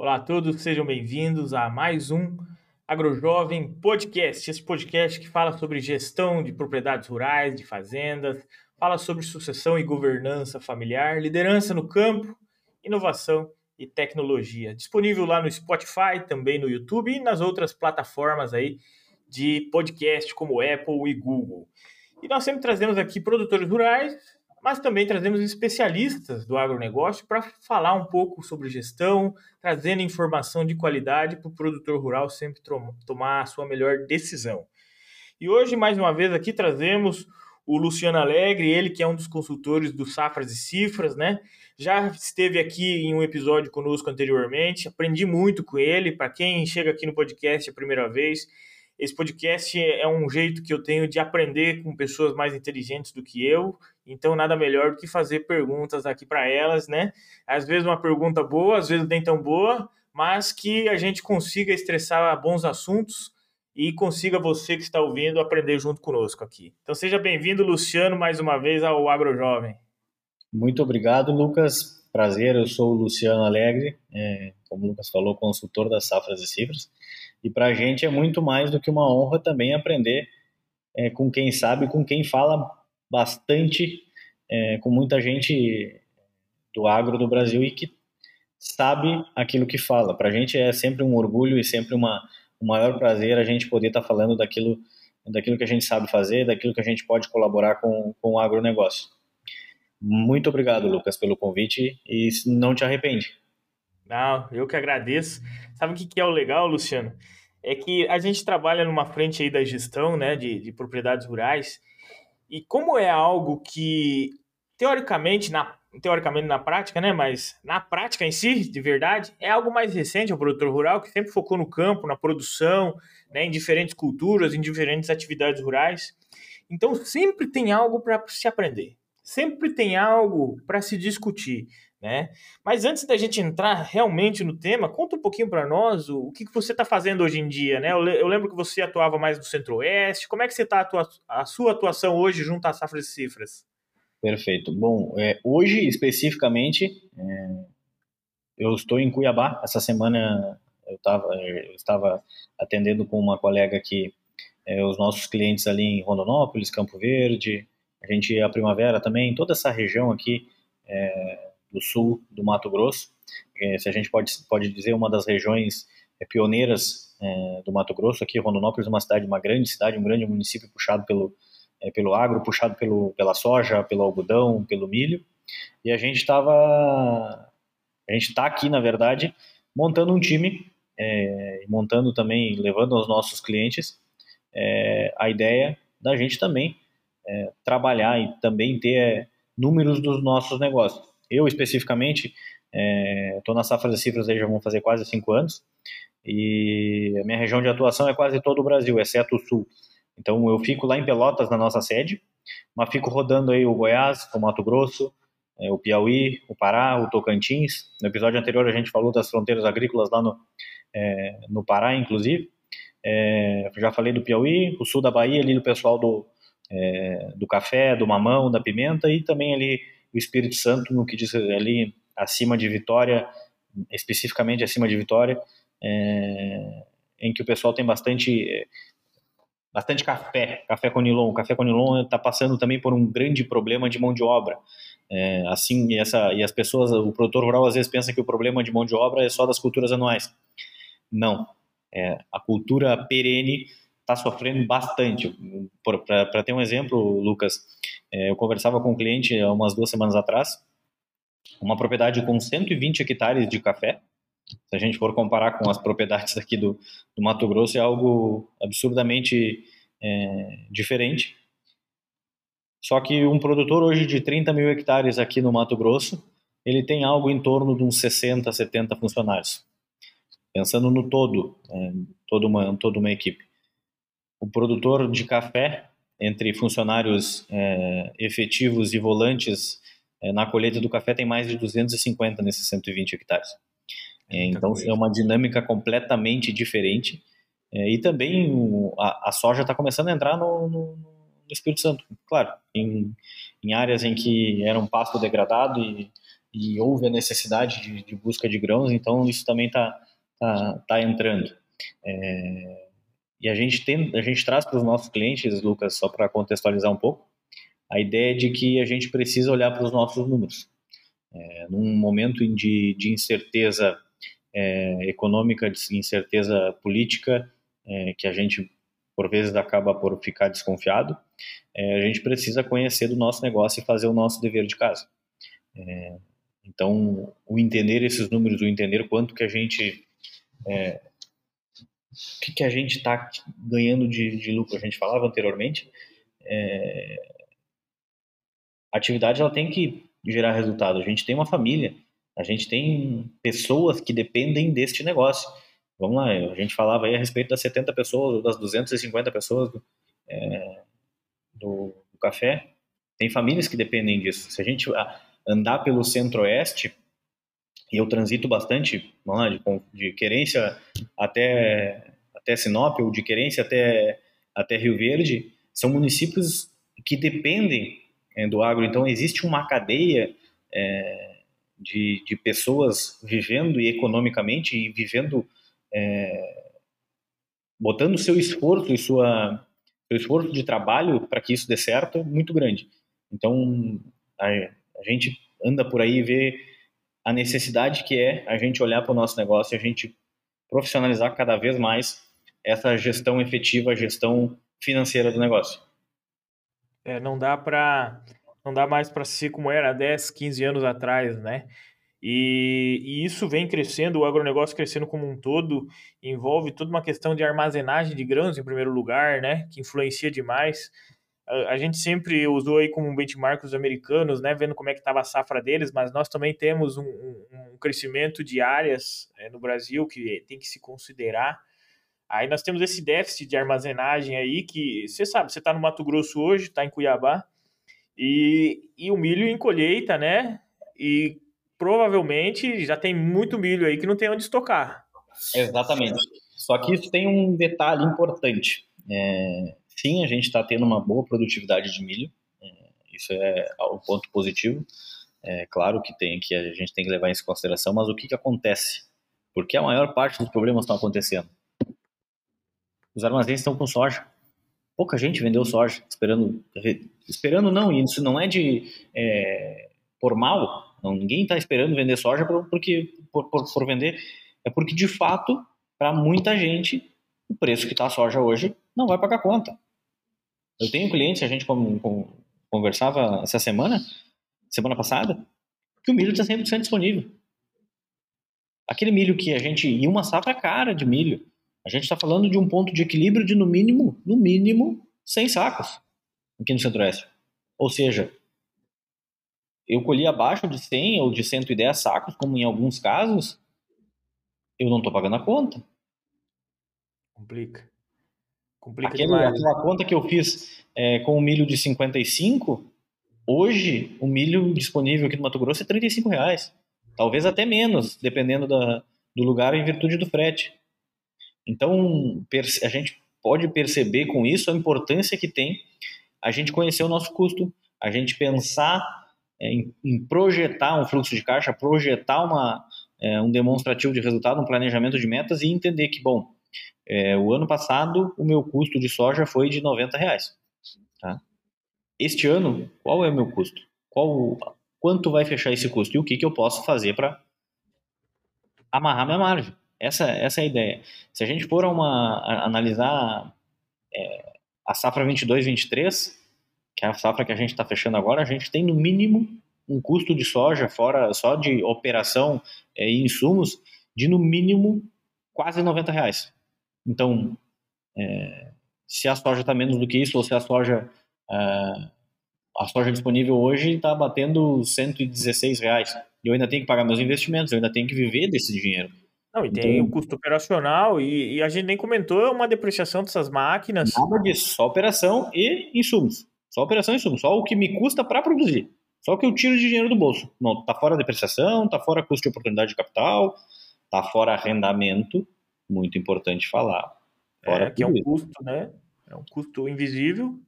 Olá a todos, sejam bem-vindos a mais um AgroJovem Podcast. Esse podcast que fala sobre gestão de propriedades rurais, de fazendas, fala sobre sucessão e governança familiar, liderança no campo, inovação e tecnologia. Disponível lá no Spotify, também no YouTube e nas outras plataformas aí de podcast como Apple e Google. E nós sempre trazemos aqui produtores rurais, mas também trazemos especialistas do agronegócio para falar um pouco sobre gestão, trazendo informação de qualidade para o produtor rural sempre tomar a sua melhor decisão. E hoje, mais uma vez, aqui trazemos o Luciano Alegre, ele que é um dos consultores do Safras e Cifras, né? Já esteve aqui em um episódio conosco anteriormente, aprendi muito com ele. Para quem chega aqui no podcast a primeira vez, esse podcast é um jeito que eu tenho de aprender com pessoas mais inteligentes do que eu, então nada melhor do que fazer perguntas aqui para elas, né? Às vezes uma pergunta boa, às vezes nem tão boa, mas que a gente consiga estressar bons assuntos e consiga você que está ouvindo aprender junto conosco aqui. Então seja bem-vindo, Luciano, mais uma vez ao Agro Jovem. Muito obrigado, Lucas. Prazer, eu sou o Luciano Alegre, é, como o Lucas falou, consultor das safras e cifras. E para a gente é muito mais do que uma honra também aprender é, com quem sabe, com quem fala bastante, é, com muita gente do agro do Brasil e que sabe aquilo que fala. Para a gente é sempre um orgulho e sempre uma, um maior prazer a gente poder estar tá falando daquilo, daquilo que a gente sabe fazer, daquilo que a gente pode colaborar com, com o agronegócio. Muito obrigado, Lucas, pelo convite e não te arrepende. Não, eu que agradeço. Sabe o que, que é o legal, Luciano? É que a gente trabalha numa frente aí da gestão, né, de, de propriedades rurais, e como é algo que, teoricamente, na, teoricamente na prática, né, mas na prática em si, de verdade, é algo mais recente. Ao produtor rural, que sempre focou no campo, na produção, né, em diferentes culturas, em diferentes atividades rurais. Então, sempre tem algo para se aprender, sempre tem algo para se discutir né? Mas antes da gente entrar realmente no tema, conta um pouquinho para nós o, o, que, que você está fazendo hoje em dia, né? Eu, eu, lembro que você atuava mais no Centro-Oeste. Como é que você está a, a, sua atuação hoje junto às Safras e Cifras? Perfeito. Bom, é, hoje especificamente é, eu estou em Cuiabá. Essa semana eu, tava, eu estava atendendo com uma colega aqui é, os nossos clientes ali em Rondonópolis, Campo Verde. A gente a primavera também, toda essa região aqui. É, do sul do Mato Grosso, é, se a gente pode, pode dizer uma das regiões é, pioneiras é, do Mato Grosso, aqui Rondonópolis é uma cidade, uma grande cidade, um grande município puxado pelo, é, pelo agro, puxado pelo, pela soja, pelo algodão, pelo milho, e a gente estava, a gente está aqui, na verdade, montando um time, é, montando também, levando aos nossos clientes é, a ideia da gente também trabalhar e também ter números dos nossos negócios. Eu, especificamente, estou é, na safra de cifras aí já vão fazer quase cinco anos, e a minha região de atuação é quase todo o Brasil, exceto o Sul. Então, eu fico lá em Pelotas, na nossa sede, mas fico rodando aí o Goiás, o Mato Grosso, é, o Piauí, o Pará, o Tocantins. No episódio anterior a gente falou das fronteiras agrícolas lá no, é, no Pará, inclusive. É, já falei do Piauí, o sul da Bahia, ali do pessoal do, é, do café, do mamão, da pimenta, e também ali o Espírito Santo no que diz ali acima de Vitória, especificamente acima de Vitória, é, em que o pessoal tem bastante bastante café, café conilon. O café conilon está passando também por um grande problema de mão de obra. É, assim, e, essa, e as pessoas, o produtor rural às vezes pensa que o problema de mão de obra é só das culturas anuais. Não. É, a cultura perene está sofrendo bastante. Para ter um exemplo, Lucas, é, eu conversava com um cliente há umas duas semanas atrás, uma propriedade com 120 hectares de café. Se a gente for comparar com as propriedades aqui do, do Mato Grosso, é algo absurdamente é, diferente. Só que um produtor hoje de 30 mil hectares aqui no Mato Grosso, ele tem algo em torno de uns 60, 70 funcionários. Pensando no todo, é, toda, uma, toda uma equipe. O produtor de café entre funcionários é, efetivos e volantes é, na colheita do café tem mais de 250 nesses 120 hectares. É, então coisa. é uma dinâmica completamente diferente. É, e também o, a, a, soja está começando a entrar no, no, no, Espírito Santo. Claro, em, em áreas em que era um pasto degradado e e houve a necessidade de, de busca de grãos, então isso também está tá, tá entrando. É, e a gente tem, a gente traz para os nossos clientes, Lucas, só para contextualizar um pouco, a ideia de que a gente precisa olhar para os nossos números. É, num momento de, de incerteza é, econômica, de incerteza política, é, que a gente por vezes acaba por ficar desconfiado, é, a gente precisa conhecer do nosso negócio e fazer o nosso dever de casa. É, então, o entender esses números, o entender quanto que a gente é, o que, que a gente está ganhando de, de, lucro? A gente falava anteriormente, é, a atividade ela tem que gerar resultado. A gente tem uma família, a gente tem pessoas que dependem deste negócio. Vamos lá, a gente falava aí a respeito das 70 pessoas ou das 250 pessoas do, é, do, do café. Tem famílias que dependem disso. Se a gente andar pelo centro-oeste, e eu transito bastante, lá, de, de Querência até, até Sinop, ou de Querência até, até Rio Verde, são municípios que dependem é, do agro. Então, existe uma cadeia é, de, de pessoas vivendo e economicamente e vivendo, é, botando seu esforço e sua, seu esforço de trabalho para que isso dê certo muito grande. Então, a, a gente anda por aí e vê a necessidade que é a gente olhar para o nosso negócio e a gente profissionalizar cada vez mais essa gestão efetiva, a gestão financeira do negócio. É, não dá para não dá mais para ser como era 10, 15 anos atrás, né? E, e, isso vem crescendo, o agronegócio crescendo como um todo, envolve toda uma questão de armazenagem de grãos em primeiro lugar, né? Que influencia demais a, gente sempre usou aí como benchmark os americanos, né, vendo como é que estava a safra deles, mas nós também temos um, um, um crescimento de áreas é, no Brasil que tem que se considerar. Aí nós temos esse déficit de armazenagem aí que, você sabe, você está no Mato Grosso hoje, está em Cuiabá, e, e o milho em colheita, né, e provavelmente já tem muito milho aí que não tem onde estocar. Exatamente. Só que isso tem um detalhe importante. É, Sim, a gente está tendo uma boa produtividade de milho, é, isso é um ponto positivo. É claro que tem que a gente tem que levar isso em consideração, mas o que, que acontece? Porque a maior parte dos problemas estão acontecendo. Os armazéns estão com soja. Pouca gente vendeu soja, esperando, esperando não, isso não é de é, por mal. Não, ninguém está esperando vender soja por, porque por, por, por vender, é porque de fato para muita gente o preço que está a soja hoje não vai pagar conta. Eu tenho clientes, a gente conversava essa semana, semana passada, que o milho está 100% disponível. Aquele milho que a gente. E uma safra cara de milho. A gente está falando de um ponto de equilíbrio de no mínimo, no mínimo, 100 sacos aqui no Centro-Oeste. Ou seja, eu colhi abaixo de 100 ou de 110 sacos, como em alguns casos, eu não estou pagando a conta. Complica. Complica Aquele, aquela conta que eu fiz é, com o milho de 55, hoje o milho disponível aqui no Mato Grosso é 35 reais. Talvez até menos, dependendo da, do lugar em virtude do frete. Então, a gente pode perceber com isso a importância que tem a gente conhecer o nosso custo, a gente pensar é, em, em, projetar um fluxo de caixa, projetar uma, é, um demonstrativo de resultado, um planejamento de metas e entender que, bom, é, o ano passado, o meu custo de soja foi de 90 reais. Tá? Este ano, qual é o meu custo? Qual, quanto vai fechar esse custo? E o que, que eu posso fazer para amarrar minha margem? Essa, essa é a ideia. Se a gente for uma, a, analisar é, a safra 22-23, que é a safra que a gente está fechando agora, a gente tem no mínimo um custo de soja, fora só de operação é, e insumos, de no mínimo quase 90 reais. Então, é, se a soja está menos do que isso, ou se a soja, é, a soja disponível hoje está batendo 116 reais, e eu ainda tenho que pagar meus investimentos, eu ainda tenho que viver desse dinheiro. Não, e tem então, o custo operacional, e, e, a gente nem comentou uma depreciação dessas máquinas. Nada disso, só operação e insumos. Só operação e insumos, só o que me custa para produzir. Só o que eu tiro de dinheiro do bolso. Não, tá fora depreciação, tá fora custo de oportunidade de capital, tá fora arrendamento, muito importante falar. Fora é, que é um custo, né? É um custo invisível.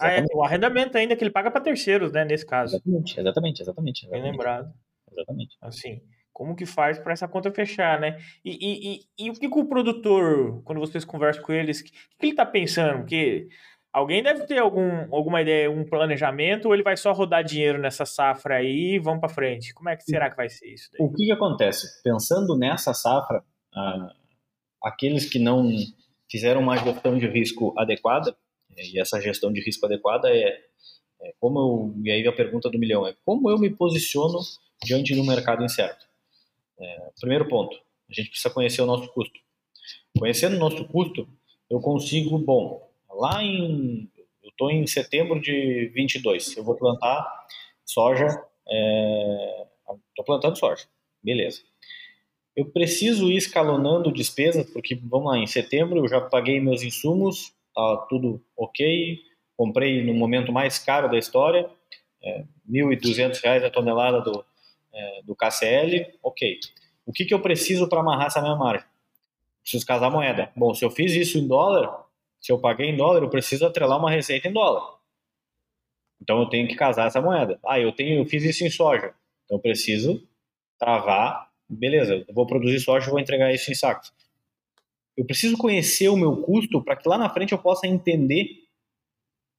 Ah, é, o arrendamento ainda que ele paga para terceiros, né? Nesse caso. Exatamente, exatamente, exatamente. Bem lembrado. Exatamente. Assim, como que faz para essa conta fechar, né? E, e, e, e, o que, que, o produtor, quando vocês conversam com eles, o que, que ele está pensando? Porque alguém deve ter algum, alguma ideia, um planejamento, ou ele vai só rodar dinheiro nessa safra aí e vamos para frente? Como é que será que vai ser isso? Daí? O que, que acontece? Pensando nessa safra, ah, aqueles que não fizeram uma gestão de risco adequada, e essa gestão de risco adequada é, é como eu, e aí a pergunta do milhão é como eu me posiciono diante do mercado incerto? É, primeiro ponto, a gente precisa conhecer o nosso custo. Conhecendo o nosso custo, eu consigo, bom, lá em, eu estou em setembro de 22, eu vou plantar soja, estou é, plantando soja, beleza. Eu preciso ir escalonando despesas, porque, vamos lá, em setembro eu já paguei meus insumos, tá tudo ok, comprei no momento mais caro da história, é, R$ 1.200 a tonelada do, é, do KCL, ok. O que, que eu preciso para amarrar essa minha margem? Preciso casar moeda. Bom, se eu fiz isso em dólar, se eu paguei em dólar, eu preciso atrelar uma receita em dólar. Então eu tenho que casar essa moeda. Ah, eu tenho, eu fiz isso em soja. Então eu preciso travar, beleza, eu vou produzir soja e vou entregar isso em sacos. Eu preciso conhecer o meu custo para que lá na frente eu possa entender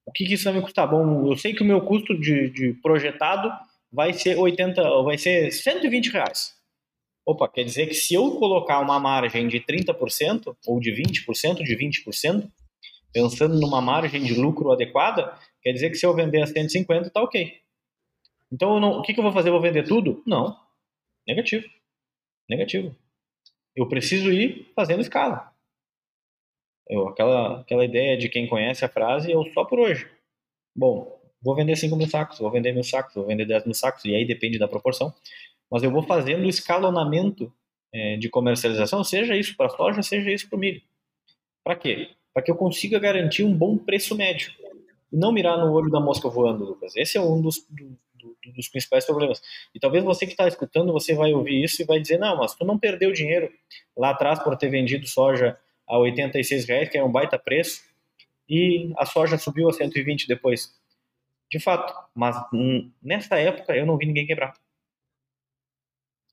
o que, que isso vai me custar. Bom, eu sei que o meu custo de, de projetado vai ser 80, vai ser 120 reais. Opa, quer dizer que se eu colocar uma margem de 30% ou de 20%, de 20%, pensando numa margem de lucro adequada, quer dizer que se eu vender a 150, tá ok. Então, não, o que, que eu vou fazer? Eu vou vender tudo? Não. Negativo. Negativo. Eu preciso ir fazendo escala. Eu, aquela, aquela ideia de quem conhece a frase, eu só por hoje. Bom, vou vender 5 mil sacos, vou vender mil sacos, vou vender 10 mil sacos, e aí depende da proporção. Mas eu vou fazendo escalonamento é, de comercialização, seja isso para soja, seja isso para o milho. Para quê? Para que eu consiga garantir um bom preço médio. E não mirar no olho da mosca voando, Lucas. Esse é um dos, do, do, dos principais problemas. E talvez você que está escutando, você vai ouvir isso e vai dizer, não, mas tu não perdeu dinheiro lá atrás por ter vendido soja a 86 reais, que é um baita preço, e a soja subiu a 120 depois. De fato, mas nessa época eu não vi ninguém quebrar.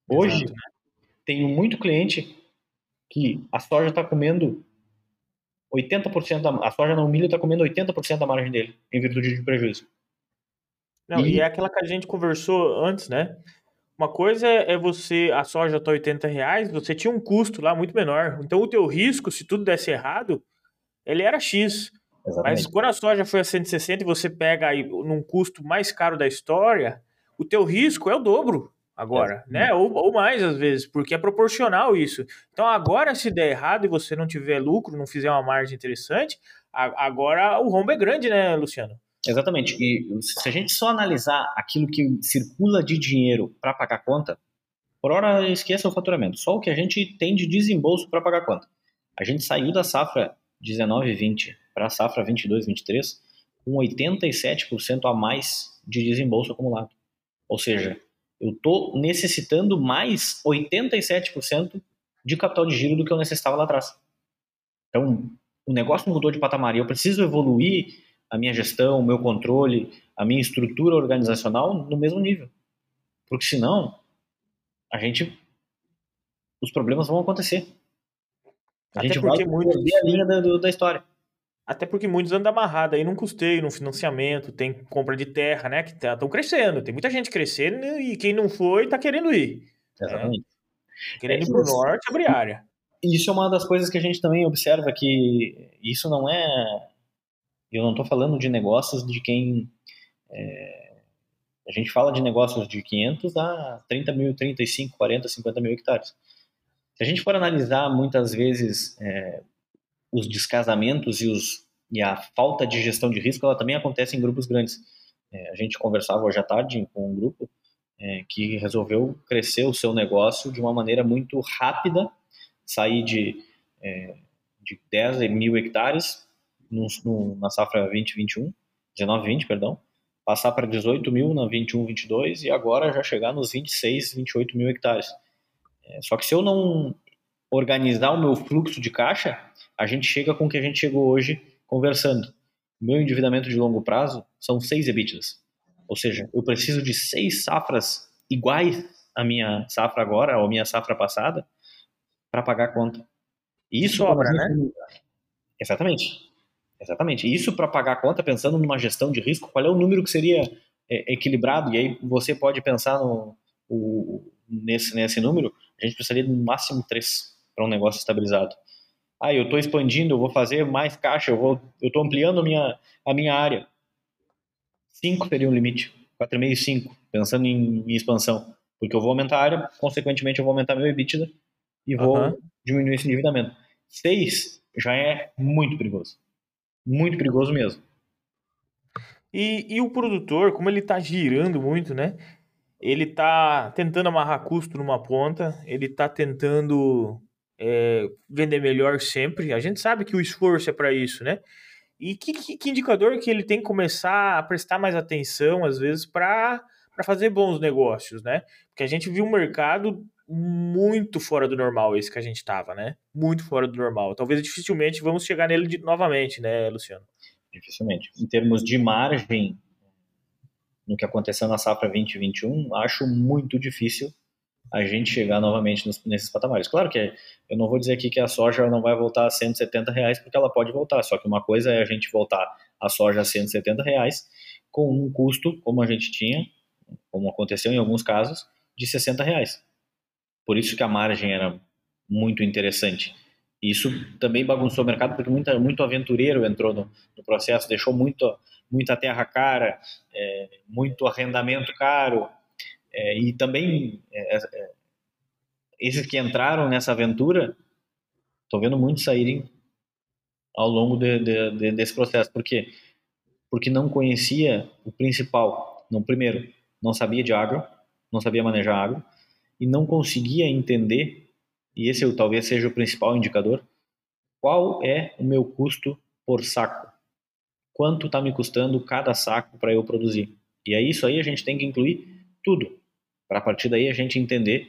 Hoje, Exato. tenho muito cliente que a soja está comendo 80% da, a soja não, o milho está comendo 80% da margem dele, em virtude de prejuízo. Não, e... e... é aquela que a gente conversou antes, né? Uma coisa é você, a soja está 80 reais, você tinha um custo lá muito menor. Então o teu risco, se tudo desse errado, ele era X. Exatamente. Mas quando a soja foi a 160 e você pega aí num custo mais caro da história, o teu risco é o dobro agora, é. né? Ou, ou, mais às vezes, porque é proporcional isso. Então agora se der errado e você não tiver lucro, não fizer uma margem interessante, a, agora o rombo é grande, né, Luciano? Exatamente. E se a gente só analisar aquilo que circula de dinheiro para pagar conta, por hora esqueça o faturamento. Só o que a gente tem de desembolso para pagar conta. A gente saiu da safra 19 e 20 para a safra 22, 23, com 87% a mais de desembolso acumulado. Ou seja, eu estou necessitando mais 87% de capital de giro do que eu necessitava lá atrás. Então, o negócio mudou de patamar e eu preciso evoluir a minha gestão, o meu controle, a minha estrutura organizacional no mesmo nível. Porque senão, a gente. Os problemas vão acontecer. A Até gente vai muitos... perder a linha da, da história. Até porque muitos andam amarrados aí num custeio, num financiamento, tem compra de terra, né? Que estão tá, crescendo. Tem muita gente crescendo e quem não foi tá querendo ir. Exatamente. É, querendo é, ir pro isso, norte, abrir área. Isso é uma das coisas que a gente também observa que isso não é. Eu não estou falando de negócios de quem. É, a gente fala de negócios de 500 a 30 mil, 35, 40, 50 mil hectares. Se a gente for analisar muitas vezes é, os descasamentos e, os, e a falta de gestão de risco, ela também acontece em grupos grandes. É, a gente conversava hoje à tarde com um grupo é, que resolveu crescer o seu negócio de uma maneira muito rápida, sair de, é, de 10 mil hectares no, no, na safra 2021, 19, 20, perdão, passar para 18 mil na 21, 22 e agora já chegar nos 26, 28 mil hectares. É, só que se eu não organizar o meu fluxo de caixa, a gente chega com o que a gente chegou hoje conversando. Meu endividamento de longo prazo são seis EBITDAs. Ou seja, eu preciso de seis safras iguais a minha safra agora, ou minha safra passada, para pagar a conta. Isso sobra, né? Exatamente. Exatamente. Isso para pagar a conta, pensando numa gestão de risco, qual é o número que seria é, equilibrado? E aí você pode pensar no, o, nesse, nesse número, a gente precisaria de no máximo três para um negócio estabilizado. Ah, eu estou expandindo, eu vou fazer mais caixa, eu vou, eu estou ampliando a minha, a minha área. Cinco seria um limite, quatro e meio, cinco, pensando em, em, expansão, porque eu vou aumentar a área, consequentemente eu vou aumentar meu EBITDA e vou uhum. diminuir esse endividamento. Seis já é muito perigoso, muito perigoso mesmo. E, e o produtor, como ele está girando muito, né? Ele está tentando amarrar custo numa ponta, ele está tentando é, vender melhor sempre. A gente sabe que o esforço é para isso, né? E que, que, que, indicador que ele tem que começar a prestar mais atenção, às vezes, para fazer bons negócios, né? Porque a gente viu um mercado muito fora do normal, esse que a gente estava, né? Muito fora do normal. Talvez dificilmente vamos chegar nele de, novamente, né, Luciano? Dificilmente. Em termos de margem, no que aconteceu na safra 2021, acho muito difícil a gente chegar novamente nos, nesses patamares. Claro que eu não vou dizer aqui que a soja não vai voltar a 170 reais, porque ela pode voltar, só que uma coisa é a gente voltar a soja a 170 reais com um custo, como a gente tinha, como aconteceu em alguns casos, de 60 reais. Por isso que a margem era muito interessante. Isso também bagunçou o mercado, porque muita, muito aventureiro entrou no, no processo, deixou muito, muita terra cara, é, muito arrendamento caro, é, e também, é, é, esses que entraram nessa aventura, estou vendo muitos saírem ao longo de, de, de, desse processo. Por quê? Porque não conhecia o principal. Não, primeiro, não sabia de agro, não sabia manejar agro, e não conseguia entender, e esse talvez seja o principal indicador, qual é o meu custo por saco. Quanto está me custando cada saco para eu produzir. E é isso aí a gente tem que incluir tudo para a partir daí a gente entender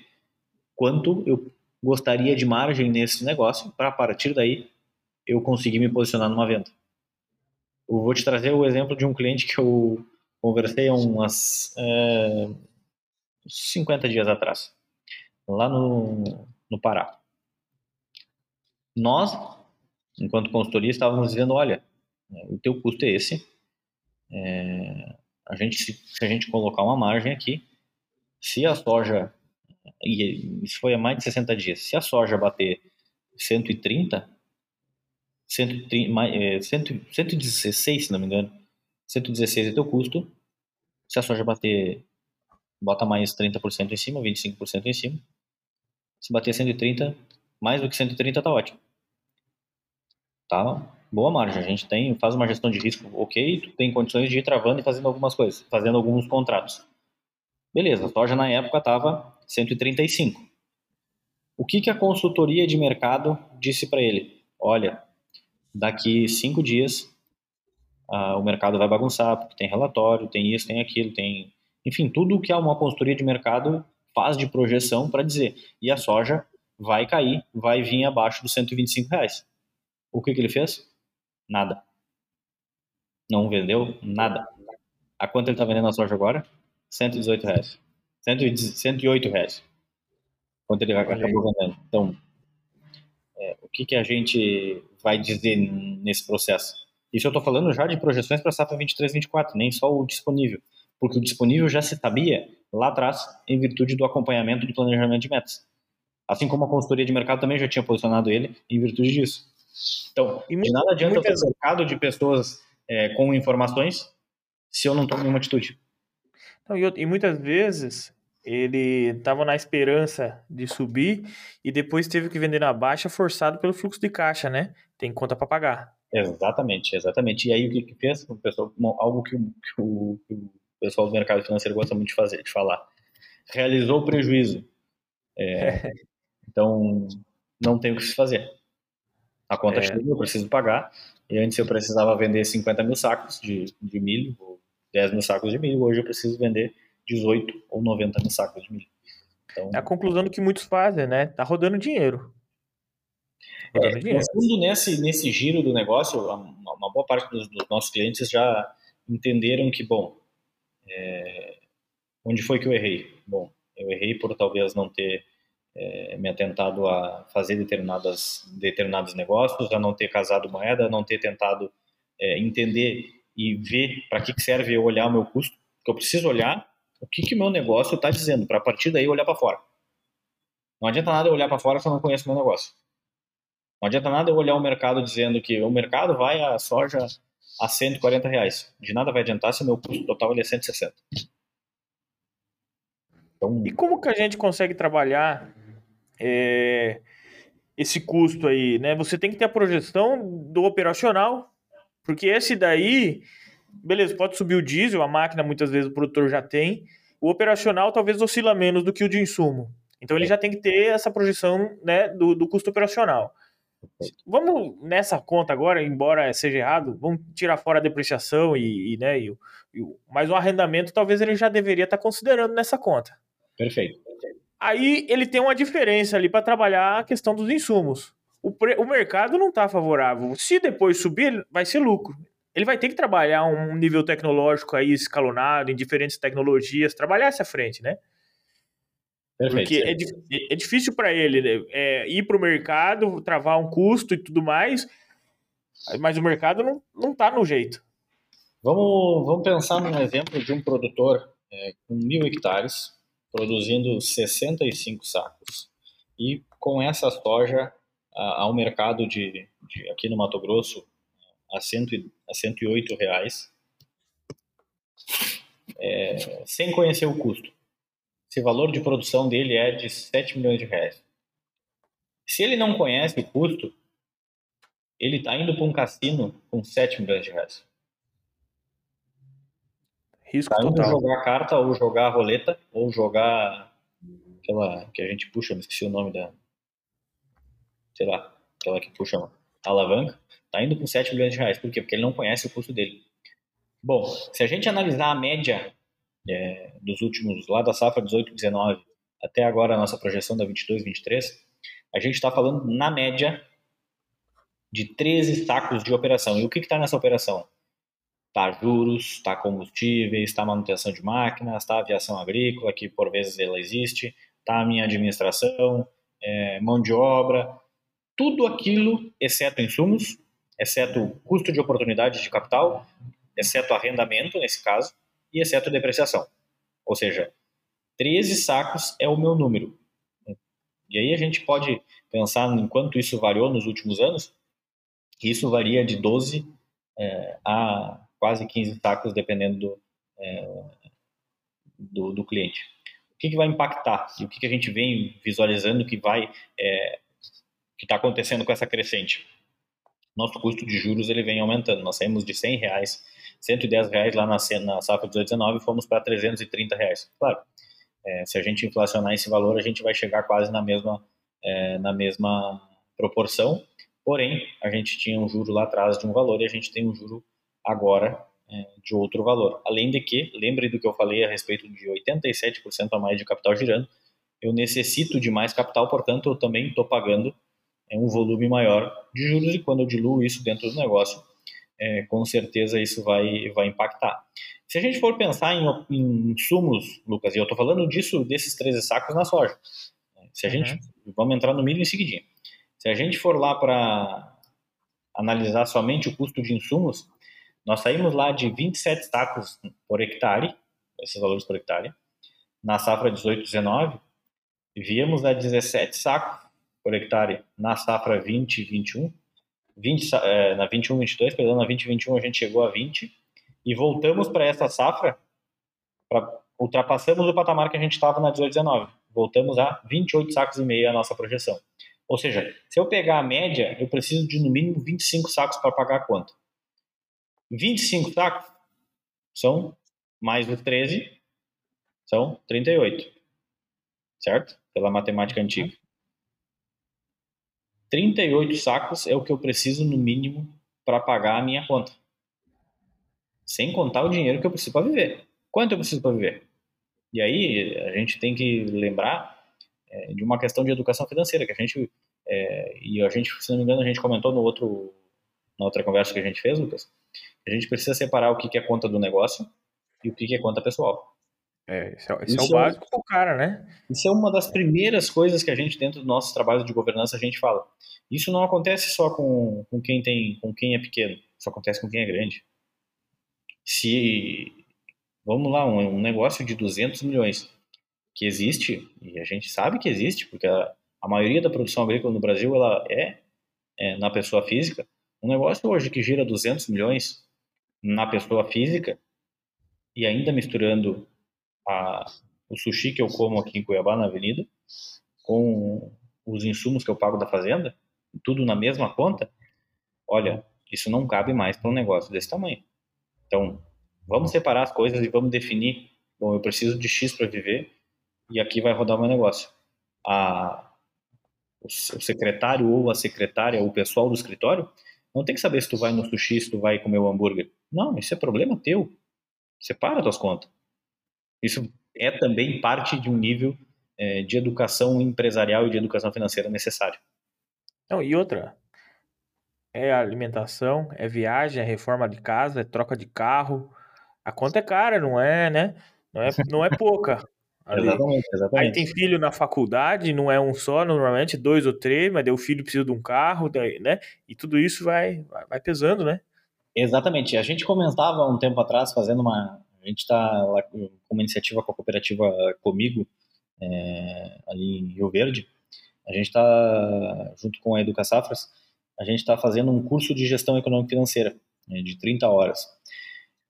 quanto eu gostaria de margem nesse negócio, para a partir daí eu conseguir me posicionar numa venda. Eu vou te trazer o exemplo de um cliente que eu conversei há umas é, 50 dias atrás, lá no, no Pará. Nós, enquanto consultoria, estávamos dizendo, olha, o teu custo é esse, é, a gente, se, se a gente colocar uma margem aqui, se a soja, e isso foi há mais de 60 dias, se a soja bater 130, 130 116, se não me engano, 116 é teu custo, se a soja bater, bota mais 30% em cima, 25% em cima, se bater 130, mais do que 130 tá ótimo. Tá? Boa margem. A gente tem, faz uma gestão de risco ok, tu tem condições de ir travando e fazendo algumas coisas, fazendo alguns contratos. Beleza, a soja na época estava 135. O que, que a consultoria de mercado disse para ele? Olha, daqui cinco dias ah, o mercado vai bagunçar, porque tem relatório, tem isso, tem aquilo, tem. Enfim, tudo que uma consultoria de mercado faz de projeção para dizer. E a soja vai cair, vai vir abaixo dos 125 reais. O que, que ele fez? Nada. Não vendeu nada. A quanto ele está vendendo a soja agora? 118 reais. 108 reais. Quanto ele acabou vendendo. Então, é, o que, que a gente vai dizer nesse processo? Isso eu estou falando já de projeções para a safra 23, 24, nem só o disponível. Porque o disponível já se sabia lá atrás em virtude do acompanhamento do planejamento de metas. Assim como a consultoria de mercado também já tinha posicionado ele em virtude disso. Então, e de nada adianta muitas... ter cercado de pessoas é, com informações se eu não tomo nenhuma atitude. Então, e, e muitas vezes ele estava na esperança de subir e depois teve que vender na baixa forçado pelo fluxo de caixa, né? Tem conta para pagar. Exatamente, exatamente. E aí o que, que fez? O pessoal, algo que o, que, o, o, pessoal do mercado financeiro gosta muito de fazer, de falar. Realizou o prejuízo. É, então não tem o que se fazer. A conta é. chega, eu preciso pagar. E antes eu precisava vender 50 mil sacos de, de milho, 10 mil sacos de milho, hoje eu preciso vender 18 ou 90 mil sacos de milho. Então, é a conclusão do que muitos fazem, né? Tá rodando dinheiro. Rodando é, dinheiro. No fundo, nesse, nesse giro do negócio, uma boa parte dos, dos nossos clientes já entenderam que, bom, é, onde foi que eu errei? Bom, Eu errei por talvez não ter é, me atentado a fazer determinadas, determinados negócios, a não ter casado moeda, a não ter tentado é, entender e ver para que, que serve eu olhar o meu custo, porque eu preciso olhar o que, que o meu negócio está dizendo, para a partir daí olhar para fora. Não adianta nada eu olhar para fora se eu não conheço o meu negócio. Não adianta nada eu olhar o mercado dizendo que o mercado vai a soja a 140 reais. De nada vai adiantar se o meu custo total é 160. Então... E como que a gente consegue trabalhar é, esse custo aí, né? Você tem que ter a projeção do operacional, porque esse daí, beleza, pode subir o diesel, a máquina muitas vezes o produtor já tem, o operacional talvez oscila menos do que o de insumo. Então ele é. já tem que ter essa projeção né, do, do custo operacional. Vamos nessa conta agora, embora seja errado, vamos tirar fora a depreciação e, e né, e, e, mas o arrendamento talvez ele já deveria estar considerando nessa conta. Perfeito. Aí ele tem uma diferença ali para trabalhar a questão dos insumos. O, pre... o mercado não está favorável. Se depois subir, vai ser lucro. Ele vai ter que trabalhar um nível tecnológico aí escalonado em diferentes tecnologias, trabalhar essa frente, né? Perfeito, Porque é, é, difícil para ele né? é, ir para o mercado, travar um custo e tudo mais, mas o mercado não, não tá no jeito. Vamos, vamos pensar num exemplo de um produtor é, com mil hectares, produzindo 65 sacos. E com essa soja ao mercado de, de, aqui no Mato Grosso a, cento, a 108 reais, é, sem conhecer o custo. Esse valor de produção dele é de 7 milhões de reais. Se ele não conhece o custo, ele está indo para um cassino com 7 milhões de reais. Risco tá total. jogar carta, ou jogar roleta, ou jogar aquela que a gente puxa, me esqueci o nome da. Sei lá, aquela que puxa a alavanca. Tá indo com 7 milhões de reais. Por quê? Porque ele não conhece o custo dele. Bom, se a gente analisar a média é, dos últimos, lá da safra 18 19 até agora a nossa projeção da 22 23, a gente está falando na média de 13 sacos de operação. E o que está nessa operação? Está juros, está combustíveis, está manutenção de máquinas, está aviação agrícola, que por vezes ela existe, está a minha administração, é, mão de obra, tudo aquilo, exceto insumos, exceto custo de oportunidade de capital, exceto arrendamento, nesse caso, e exceto depreciação. Ou seja, 13 sacos é o meu número. E aí a gente pode pensar em quanto isso variou nos últimos anos. Isso varia de 12 é, a quase 15 sacos, dependendo do, é, do, do, cliente. O que, que, vai impactar e o que, que, a gente vem visualizando que vai é, que está acontecendo com essa crescente? Nosso custo de juros ele vem aumentando. Nós saímos de 100 reais, 110 reais lá na, na safra 18/19 e fomos para 330 reais. Claro, é, se a gente inflacionar esse valor, a gente vai chegar quase na mesma é, na mesma proporção. Porém, a gente tinha um juro lá atrás de um valor e a gente tem um juro agora é, de outro valor. Além de que, lembre do que eu falei a respeito de 87% a mais de capital girando, eu necessito de mais capital, portanto, eu também estou pagando é, um volume maior de juros e quando eu diluo isso dentro do negócio, é, com certeza isso vai, vai impactar. Se a gente for pensar em, em insumos, Lucas, e eu estou falando disso, desses 13 sacos na soja, se a gente, uhum. vamos entrar no milho em seguidinho, se a gente for lá para analisar somente o custo de insumos, nós saímos lá de 27 sacos por hectare, esses valores por hectare, na safra 18-19, viemos a 17 sacos por hectare na safra 20-21, 20, é, na 21-22, perdão, na 20-21 a gente chegou a 20, e voltamos para essa safra, pra, ultrapassamos o patamar que a gente estava na 18-19, voltamos a 28 sacos e meio a nossa projeção. Ou seja, se eu pegar a média, eu preciso de no mínimo 25 sacos para pagar a conta. 25 sacos são mais os 13, são 38. Certo? Pela matemática antiga. 38 sacos é o que eu preciso no mínimo para pagar a minha conta. Sem contar o dinheiro que eu preciso para viver. Quanto eu preciso para viver? E aí a gente tem que lembrar é, de uma questão de educação financeira que a gente é, e a gente, se não me engano, a gente comentou no outro na outra conversa que a gente fez, Lucas, a gente precisa separar o que é conta do negócio e o que é conta pessoal. É, esse é, esse isso é o básico pro cara, né? Isso é uma das primeiras coisas que a gente, dentro do nosso trabalho de governança, a gente fala. Isso não acontece só com, com quem tem, com quem é pequeno, isso acontece com quem é grande. Se, vamos lá, um, um negócio de 200 milhões que existe, e a gente sabe que existe, porque a, a maioria da produção agrícola no Brasil ela é, é na pessoa física. Um negócio hoje que gira 200 milhões na pessoa física e ainda misturando a, o sushi que eu como aqui em Cuiabá, na avenida, com os insumos que eu pago da fazenda, tudo na mesma conta, olha, isso não cabe mais para um negócio desse tamanho. Então, vamos separar as coisas e vamos definir, bom, eu preciso de X para viver e aqui vai rodar o meu negócio. A, o secretário ou a secretária, o pessoal do escritório, não tem que saber se tu vai no sushi, se tu vai comer o hambúrguer. Não, isso é problema teu. Separa tuas contas. Isso é também parte de um nível é, de educação empresarial e de educação financeira necessário. Não, e outra, é alimentação, é viagem, é reforma de casa, é troca de carro. A conta é cara, não é, né? Não é, não é pouca. exatamente, exatamente. Aí tem filho na faculdade, não é um só, normalmente dois ou três, mas o filho precisa de um carro, né? E tudo isso vai, vai pesando, né? Exatamente. A gente comentava um tempo atrás, fazendo uma, a gente está lá com uma iniciativa com a cooperativa Comigo, é, ali em Rio Verde. A gente está, junto com a Educa Safras, a gente está fazendo um curso de gestão econômica financeira, né, de 30 horas.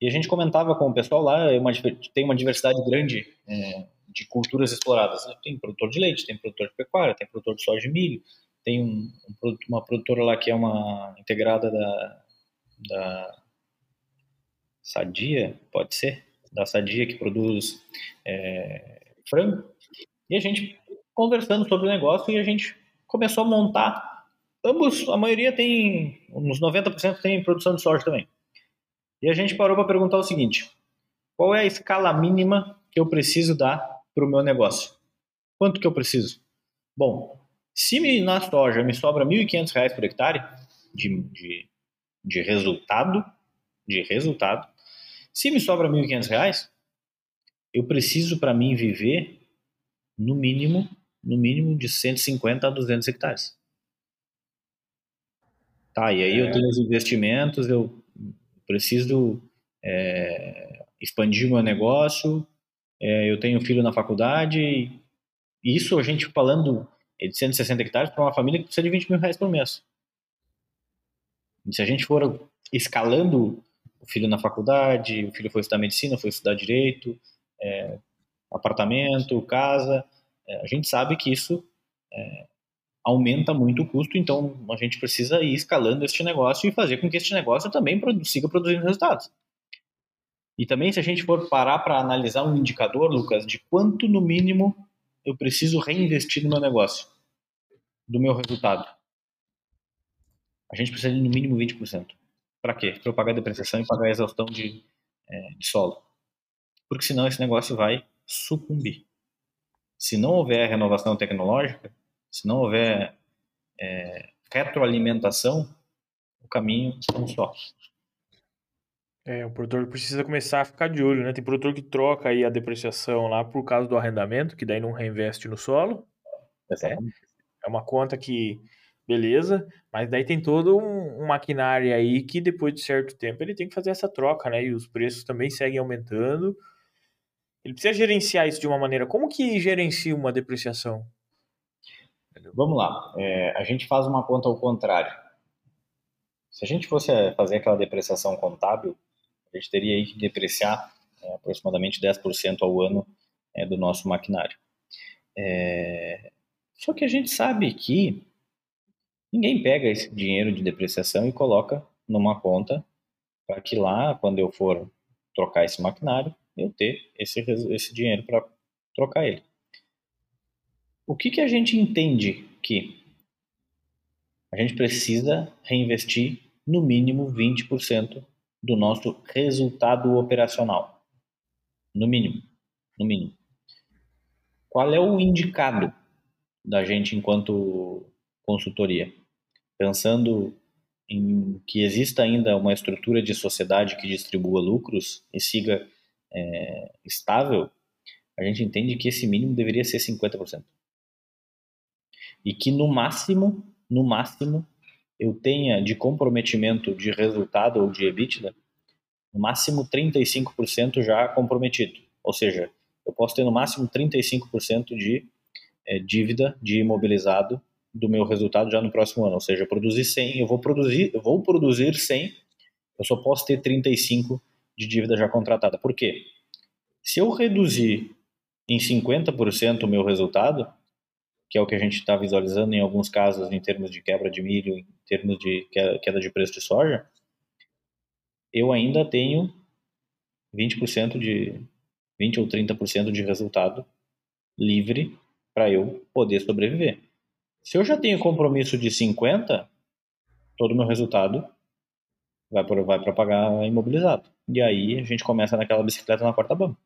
E a gente comentava com o pessoal lá, é uma, tem uma diversidade grande é, de culturas exploradas. Tem produtor de leite, tem produtor de pecuária, tem produtor de soja e milho, tem um, um, uma produtora lá que é uma integrada da, da Sadia, pode ser? Da Sadia, que produz é, frango. E a gente conversando sobre o negócio e a gente começou a montar. Ambos, a maioria tem, uns 90% tem produção de soja também. E a gente parou para perguntar o seguinte: qual é a escala mínima que eu preciso dar para o meu negócio? Quanto que eu preciso? Bom, se me, na soja me sobra R$ 1.500 por hectare de, de, de resultado, de resultado, se me sobra R$ 1.500, eu preciso para mim viver no mínimo, no mínimo de 150 a 200 hectares. Tá, e aí é. eu tenho os investimentos, eu preciso é, expandir meu negócio, é, eu tenho filho na faculdade, isso a gente falando de 160 hectares para uma família que precisa de 20 mil reais por mês. E se a gente for escalando o filho na faculdade, o filho foi estudar medicina, foi estudar direito, é, apartamento, casa. É, a gente sabe que isso é, aumenta muito o custo, então a gente precisa ir escalando este negócio e fazer com que este negócio também produ siga produzindo resultados. E também, se a gente for parar para analisar um indicador, Lucas, de quanto no mínimo eu preciso reinvestir no meu negócio, do meu resultado, a gente precisa de no mínimo 20%. Para quê? Para eu pagar a depreciação e pagar a exaustão de, é, de solo. Porque senão esse negócio vai sucumbir. Se não houver renovação tecnológica, se não houver é, retroalimentação, o caminho é um só. É, o produtor precisa começar a ficar de olho, né? Tem produtor que troca aí a depreciação lá por causa do arrendamento, que daí não reinveste no solo. É, é uma conta que beleza, mas daí tem todo um, um, maquinário aí que depois de certo tempo ele tem que fazer essa troca, né? E os preços também seguem aumentando. Ele precisa gerenciar isso de uma maneira. Como que gerencia uma depreciação? Vamos lá. É, a gente faz uma conta ao contrário. Se a gente fosse é, fazer aquela depreciação contábil, a gente teria aí que depreciar é, aproximadamente 10% ao ano é, do nosso maquinário. É, só que a gente sabe que Ninguém pega esse dinheiro de depreciação e coloca numa conta para que lá, quando eu for trocar esse maquinário, eu ter esse, esse dinheiro para trocar ele. O que, que a gente entende que a gente precisa reinvestir no mínimo 20% do nosso resultado operacional. No mínimo. No mínimo. Qual é o indicado da gente enquanto consultoria? Pensando em que exista ainda uma estrutura de sociedade que distribua lucros e siga é, estável, a gente entende que esse mínimo deveria ser 50%. E que no máximo, no máximo, eu tenha de comprometimento de resultado ou de EBITDA, no máximo 35% já comprometido. Ou seja, eu posso ter no máximo 35% de é, dívida de imobilizado do meu resultado já no próximo ano. Ou seja, eu produzi 100, eu vou produzir, eu vou produzir 100, eu só posso ter 35 de dívida já contratada. Por quê? Se eu reduzir em 50% o meu resultado, que é o que a gente está visualizando em alguns casos em termos de quebra de milho, em termos de queda de preço de soja, eu ainda tenho 20% de 20 ou 30% de resultado livre para eu poder sobreviver. Se eu já tenho compromisso de 50, todo o meu resultado vai para vai pagar imobilizado. E aí a gente começa naquela bicicleta na quarta banca.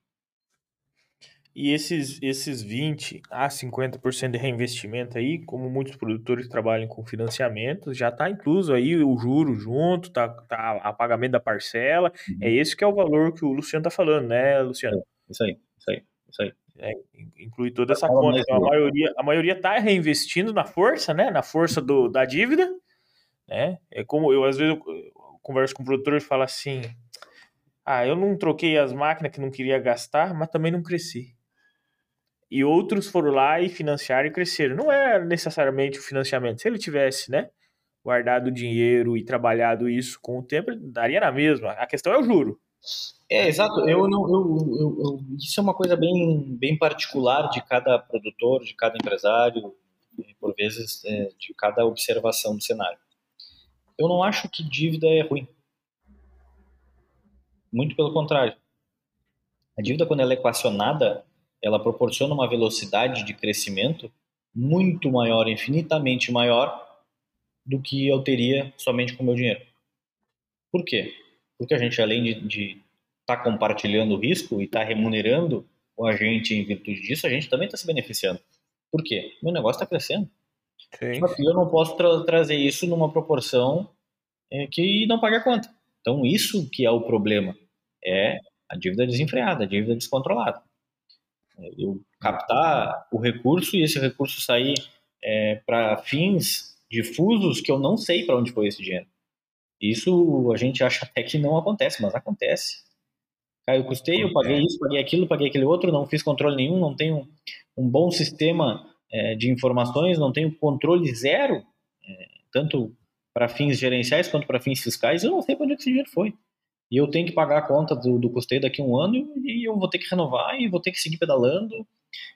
E esses, esses 20 a 50% de reinvestimento aí, como muitos produtores trabalham com financiamento, já está incluso aí o juro junto, tá, tá a pagamento da parcela. Uhum. É esse que é o valor que o Luciano está falando, né, Luciano? É, isso aí, isso aí, isso aí. É, inclui toda essa conta. Então, a maioria a maioria está reinvestindo na força, né? Na força do, da dívida. Né? É como eu às vezes eu converso com o produtor e falo assim: Ah, eu não troquei as máquinas que não queria gastar, mas também não cresci e outros foram lá e financiaram e cresceram. Não é necessariamente o financiamento. Se ele tivesse, né, guardado dinheiro e trabalhado isso com o tempo, daria na mesma. A questão é o juro. É, exato. Eu não, eu, eu, eu, isso é uma coisa bem, bem particular de cada produtor, de cada empresário, por vezes é, de cada observação do cenário. Eu não acho que dívida é ruim. Muito pelo contrário. A dívida, quando ela é equacionada, ela proporciona uma velocidade de crescimento muito maior, infinitamente maior do que eu teria somente com o meu dinheiro. Por quê? Porque a gente, além de estar tá compartilhando o risco e estar tá remunerando o agente em virtude disso, a gente também está se beneficiando. Por quê? Meu negócio está crescendo. Sim. Só que eu não posso tra trazer isso numa proporção é, que não pague a conta. Então, isso que é o problema. É a dívida desenfreada, a dívida descontrolada eu captar o recurso e esse recurso sair é, para fins difusos que eu não sei para onde foi esse dinheiro. Isso a gente acha até que não acontece, mas acontece. Cara, eu custei, eu paguei isso, paguei aquilo, paguei aquele outro, não fiz controle nenhum, não tenho um bom sistema é, de informações, não tenho controle zero, é, tanto para fins gerenciais quanto para fins fiscais, eu não sei para onde esse dinheiro foi e eu tenho que pagar a conta do, do custeio daqui a um ano e eu vou ter que renovar e vou ter que seguir pedalando.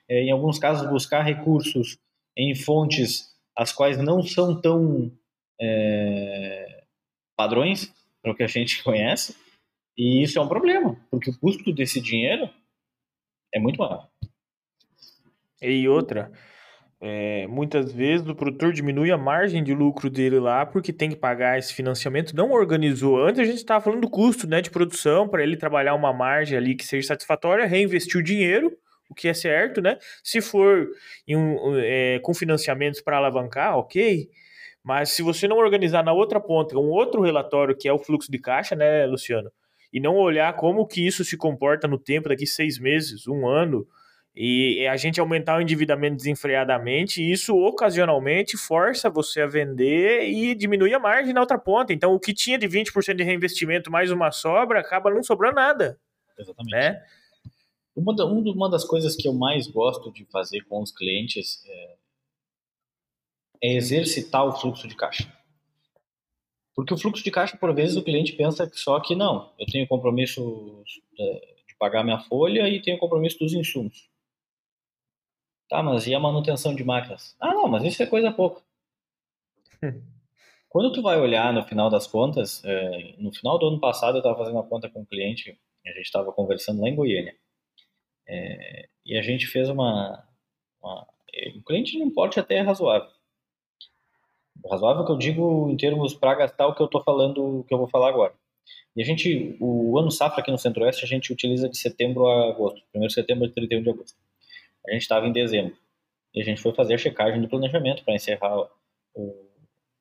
É, em alguns casos, buscar recursos em fontes as quais não são tão é, padrões para o que a gente conhece. E isso é um problema, porque o custo desse dinheiro é muito maior. E outra, é, muitas vezes o produtor diminui a margem de lucro dele lá porque tem que pagar esse financiamento, não organizou. Antes a gente estava falando do custo né, de produção para ele trabalhar uma margem ali que seja satisfatória, reinvestir o dinheiro, o que é certo, né? Se for um, é, com financiamentos para alavancar, ok. Mas se você não organizar na outra ponta um outro relatório que é o fluxo de caixa, né, Luciano? E não olhar como que isso se comporta no tempo, daqui seis meses, um ano, e a gente aumentar o endividamento desenfreadamente, isso ocasionalmente força você a vender e diminuir a margem na outra ponta. Então, o que tinha de 20% de reinvestimento mais uma sobra, acaba não sobrando nada. Exatamente. Né? Uma, da, uma das coisas que eu mais gosto de fazer com os clientes é, é exercitar o fluxo de caixa. Porque o fluxo de caixa, por vezes, o cliente pensa que só que não, eu tenho compromisso é, de pagar minha folha e tenho compromisso dos insumos. Tá, mas e a manutenção de máquinas? Ah, não, mas isso é coisa pouca. Quando tu vai olhar no final das contas, é, no final do ano passado eu estava fazendo uma conta com um cliente, a gente estava conversando lá em Goiânia, é, e a gente fez uma, uma o cliente não pode até razoável. Razoável que eu digo em termos para gastar o que eu estou falando, o que eu vou falar agora. E a gente, o ano safra aqui no Centro-Oeste, a gente utiliza de setembro a agosto, 1 de setembro a 31 de agosto. A gente estava em dezembro. E a gente foi fazer a checagem do planejamento para encerrar,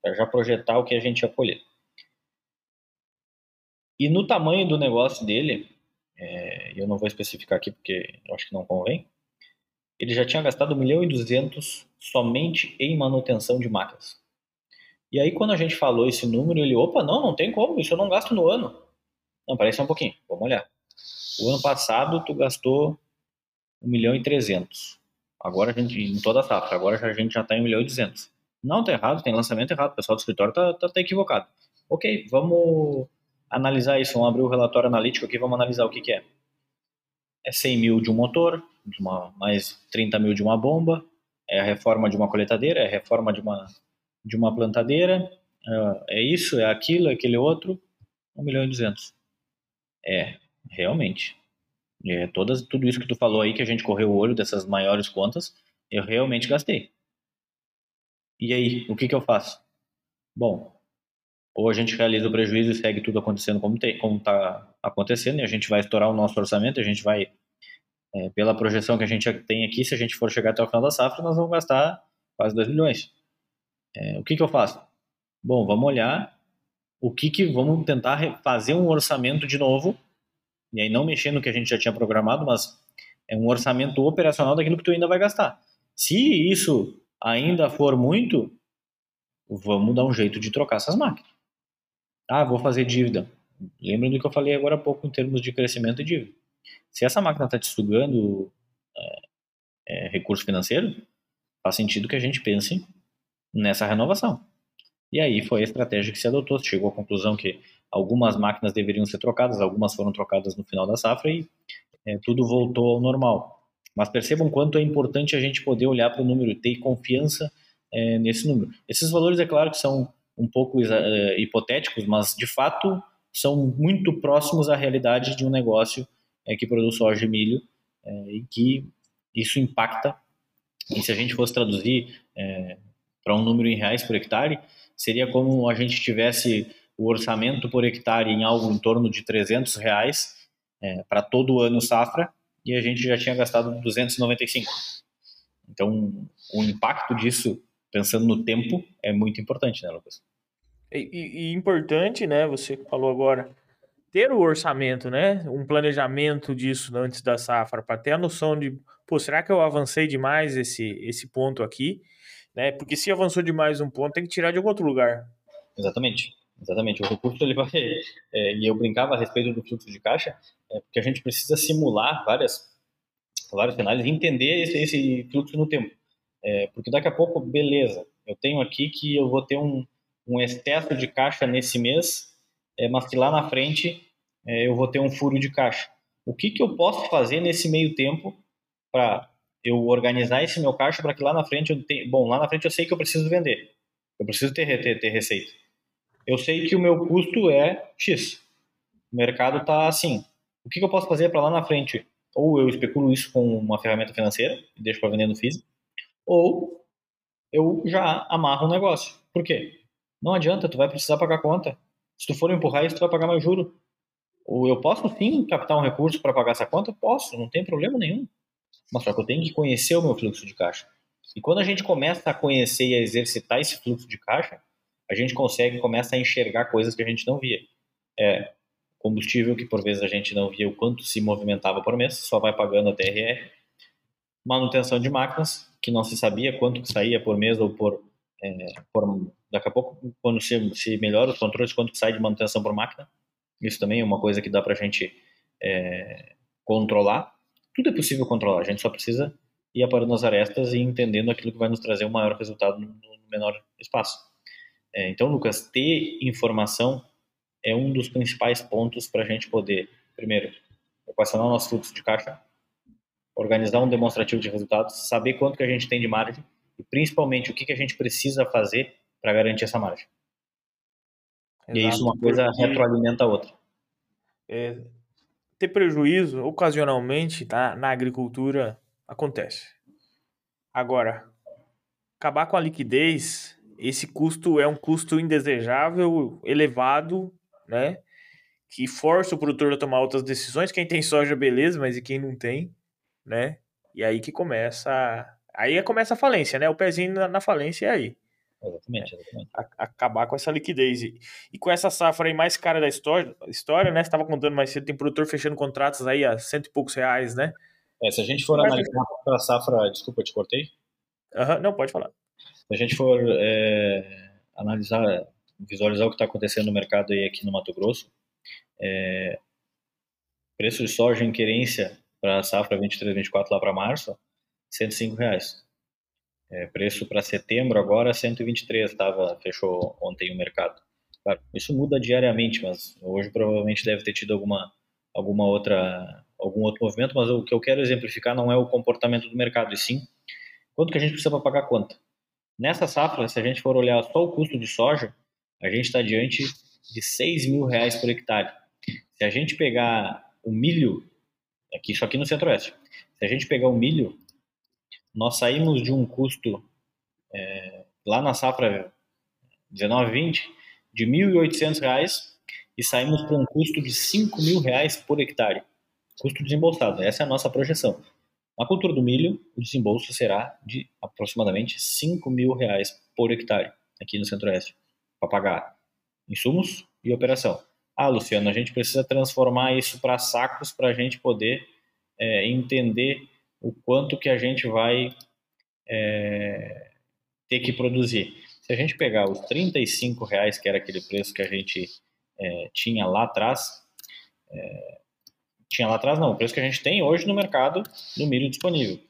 para já projetar o que a gente ia colher. E no tamanho do negócio dele, é, eu não vou especificar aqui porque eu acho que não convém, ele já tinha gastado 1 milhão e 200 somente em manutenção de máquinas. E aí quando a gente falou esse número, ele, opa, não, não tem como, isso eu não gasto no ano. Não, parece um pouquinho, vamos olhar. O ano passado tu gastou 1 milhão e 300. Agora a gente, em toda a safra, agora a gente já está em 1 milhão e 200. Não, tá errado, tem lançamento errado, o pessoal do escritório tá, tá, tá equivocado. Ok, vamos analisar isso, vamos abrir o relatório analítico aqui, vamos analisar o que, que é. É 100 mil de um motor, de uma, mais 30 mil de uma bomba, é a reforma de uma coletadeira, é a reforma de uma, de uma plantadeira, é, é isso, é aquilo, é aquele outro, 1 milhão e 200. É, realmente. É, todas, tudo isso que tu falou aí, que a gente correu o olho dessas maiores contas, eu realmente gastei. E aí, o que, que eu faço? Bom, ou a gente realiza o prejuízo e segue tudo acontecendo como está acontecendo, e a gente vai estourar o nosso orçamento, a gente vai, é, pela projeção que a gente tem aqui, se a gente for chegar até o final da safra, nós vamos gastar quase 2 milhões. É, o que, que eu faço? Bom, vamos olhar o que, que vamos tentar fazer um orçamento de novo e aí não mexer no que a gente já tinha programado, mas é um orçamento operacional daquilo que tu ainda vai gastar. Se isso ainda for muito, vamos dar um jeito de trocar essas máquinas. Ah, vou fazer dívida. Lembra do que eu falei agora há pouco em termos de crescimento e dívida. Se essa máquina está te sugando é, é, recurso financeiro, faz sentido que a gente pense nessa renovação. E aí foi a estratégia que se adotou. Chegou à conclusão que algumas máquinas deveriam ser trocadas, algumas foram trocadas no final da safra e é, tudo voltou ao normal. Mas percebam quanto é importante a gente poder olhar para o número, ter confiança é, nesse número. Esses valores, é claro que são um pouco é, hipotéticos, mas de fato são muito próximos à realidade de um negócio é, que produz soja e milho é, e que isso impacta. E se a gente fosse traduzir é, para um número em reais por hectare, seria como a gente tivesse o orçamento por hectare em algo em torno de 300 reais é, para todo o ano safra e a gente já tinha gastado 295. Então, o impacto disso, pensando no tempo, é muito importante, né, Lucas? E, e, importante, né, você falou agora, ter o orçamento, né, um planejamento disso antes da safra, para ter a noção de, pô, será que eu avancei demais esse, esse ponto aqui? Né? Porque se avançou demais um ponto, tem que tirar de algum outro lugar. Exatamente. Exatamente. O recurso ele vai. É, e eu brincava a respeito do fluxo de caixa, é, porque a gente precisa simular várias, vários cenários e entender esse, esse fluxo no tempo. É, porque daqui a pouco, beleza, eu tenho aqui que eu vou ter um, um excesso de caixa nesse mês, é, mas que lá na frente é, eu vou ter um furo de caixa. O que, que eu posso fazer nesse meio tempo para eu organizar esse meu caixa para que lá na frente eu tenha, bom, lá na frente eu sei que eu preciso vender. Eu preciso ter, ter, ter receita. Eu sei que o meu custo é X. O mercado está assim. O que, que eu posso fazer para lá na frente? Ou eu especulo isso com uma ferramenta financeira e deixo para vender no físico, ou eu já amarro o negócio. Por quê? Não adianta, tu vai precisar pagar conta. Se tu for empurrar isso, tu vai pagar mais juro. Ou eu posso sim captar um recurso para pagar essa conta? Posso, não tem problema nenhum. Mas só que eu tenho que conhecer o meu fluxo de caixa. E quando a gente começa a conhecer e a exercitar esse fluxo de caixa, a gente consegue, começa a enxergar coisas que a gente não via. É, combustível, que por vezes a gente não via o quanto se movimentava por mês, só vai pagando a TRR. Manutenção de máquinas, que não se sabia quanto que saía por mês ou por, é, por daqui a pouco, quando se, se melhora os controles, quanto que sai de manutenção por máquina. Isso também é uma coisa que dá para a gente é, controlar tudo é possível controlar, a gente só precisa ir aparando as arestas e entendendo aquilo que vai nos trazer o um maior resultado no, menor espaço. É, então, Lucas, ter informação é um dos principais pontos para a gente poder, primeiro, equacionar o nosso fluxo de caixa, organizar um demonstrativo de resultados, saber quanto que a gente tem de margem e, principalmente, o que, que a gente precisa fazer para garantir essa margem. Exato, e isso uma coisa retroalimenta a outra. É, ter prejuízo ocasionalmente tá, na agricultura acontece. Agora, acabar com a liquidez, esse custo é um custo indesejável, elevado, né? Que força o produtor a tomar outras decisões. Quem tem soja, beleza, mas e quem não tem, né? E aí que começa. Aí começa a falência, né? O pezinho na, falência é aí. Exatamente, exatamente. acabar com essa liquidez. E, e, com essa safra aí mais cara da história, história né? Você estava contando mais cedo, tem produtor fechando contratos aí a cento e poucos reais, né? É, se a gente for analisar para a safra, desculpa, eu te cortei? Uhum, não, pode falar. Se a gente for é, analisar, visualizar o que está acontecendo no mercado aí aqui no Mato Grosso, é, preço de soja em querência para a safra 23-24 lá para março, 105 reais. É, preço para setembro agora 123 tava fechou ontem o mercado. Claro, isso muda diariamente, mas hoje provavelmente deve ter tido alguma alguma outra algum outro movimento, mas o que eu quero exemplificar não é o comportamento do mercado, e sim quanto que a gente precisa para pagar conta. Nessa safra, se a gente for olhar só o custo de soja, a gente está diante de 6 mil reais por hectare. Se a gente pegar o milho, aqui, isso aqui no centro-oeste, se a gente pegar o milho, nós saímos de um custo é, lá na safra 19-20 de R$ 1.800 e saímos com um custo de R$ 5.000 por hectare. Custo desembolsado, essa é a nossa projeção. Na cultura do milho, o desembolso será de aproximadamente R$ 5.000 por hectare aqui no Centro-Oeste, para pagar insumos e operação. Ah, Luciano, a gente precisa transformar isso para sacos para a gente poder é, entender o quanto que a gente vai é, ter que produzir. Se a gente pegar os 35 reais, que era aquele preço que a gente é, tinha lá atrás, é, tinha lá atrás não, o preço que a gente tem hoje no mercado do milho disponível.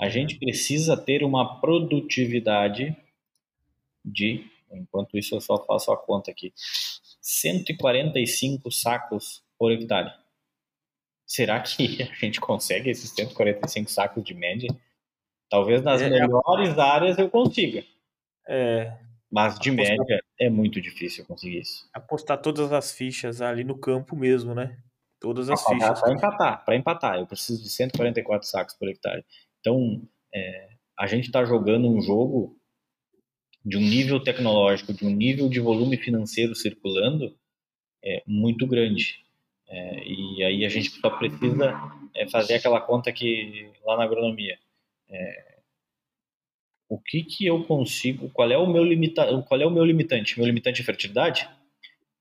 A gente precisa ter uma produtividade de, enquanto isso eu só faço a conta aqui, 145 sacos por hectare. Será que a gente consegue esses 145 sacos de média? Talvez nas é, é melhores é... áreas eu consiga. É. Mas de apostar... média é muito difícil conseguir isso. Apostar todas as fichas ali no campo mesmo, né? Todas as pra, fichas. Para empatar, para empatar. Eu preciso de 144 sacos por hectare. Então, é, a gente está jogando um jogo de um nível tecnológico, de um nível de volume financeiro circulando é, muito grande. É, e aí a gente só precisa é, fazer aquela conta que lá na agronomia. É, o que que eu consigo? Qual é o meu limita, Qual é o meu limitante? Meu limitante é fertilidade?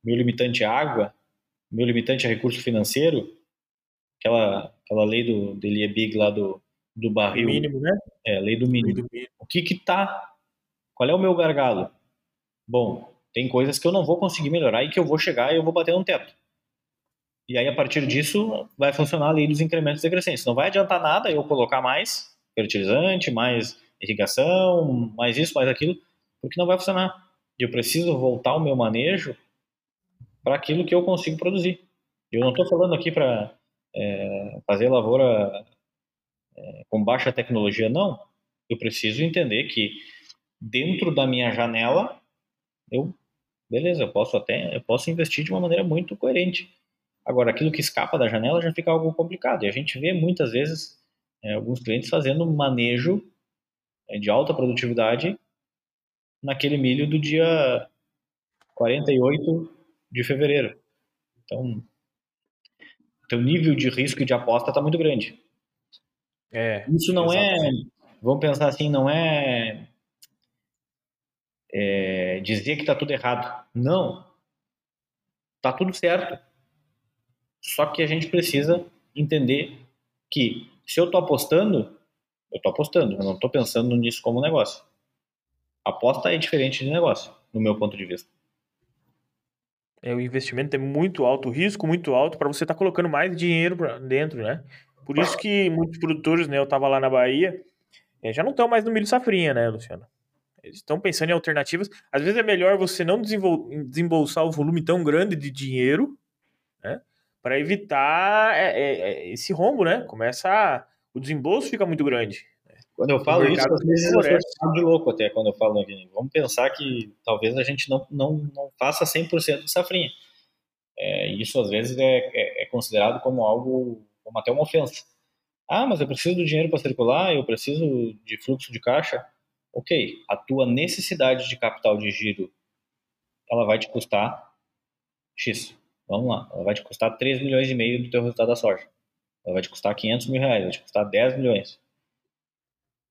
Meu limitante é água? Meu limitante é recurso financeiro? Aquela aquela lei do dele é big lá do do barril. Mínimo, né? É, lei do mínimo. Lei do mínimo. O que que tá? Qual é o meu gargalo? Bom, tem coisas que eu não vou conseguir melhorar e que eu vou chegar e eu vou bater no teto. E aí, a partir disso, vai funcionar a lei dos incrementos decrescentes. Não vai adiantar nada eu colocar mais fertilizante, mais irrigação, mais isso, mais aquilo, porque não vai funcionar. Eu preciso voltar o meu manejo para aquilo que eu consigo produzir. Eu não estou falando aqui para é, fazer lavoura é, com baixa tecnologia, não. Eu preciso entender que dentro da minha janela, eu, beleza, eu posso até, eu posso investir de uma maneira muito coerente. Agora, aquilo que escapa da janela já fica algo complicado. E a gente vê muitas vezes é, alguns clientes fazendo manejo é, de alta produtividade naquele milho do dia 48 de fevereiro. Então, o nível de risco e de aposta está muito grande. É, Isso não é, exatamente. é, vamos pensar assim, não é, é dizer que está tudo errado. Não, está tudo certo só que a gente precisa entender que se eu estou apostando, eu estou apostando, eu não estou pensando nisso como negócio. Aposta é diferente de negócio, no meu ponto de vista. É, o investimento é muito alto, o risco muito alto para você estar tá colocando mais dinheiro dentro, né? Por isso que muitos produtores, né, eu estava lá na Bahia, é, já não estão mais no milho safrinha, né, Luciano? Eles estão pensando em alternativas. Às vezes é melhor você não desembolsar o volume tão grande de dinheiro, né? Para evitar é, é, é, esse rombo, né? Começa a, o desembolso fica muito grande. Quando eu falo isso, às vezes eu sou de louco até quando eu falo. Vamos pensar que talvez a gente não, não, não faça 100% de safrinha. É, isso às vezes é, é, é, considerado como algo, como até uma ofensa. Ah, mas eu preciso do dinheiro para circular, eu preciso de fluxo de caixa. Ok, a tua necessidade de capital de giro, ela vai te custar X. Vamos lá, ela vai te custar 3 milhões e meio do teu resultado da soja. Ela vai te custar 500 mil reais, vai te custar 10 milhões.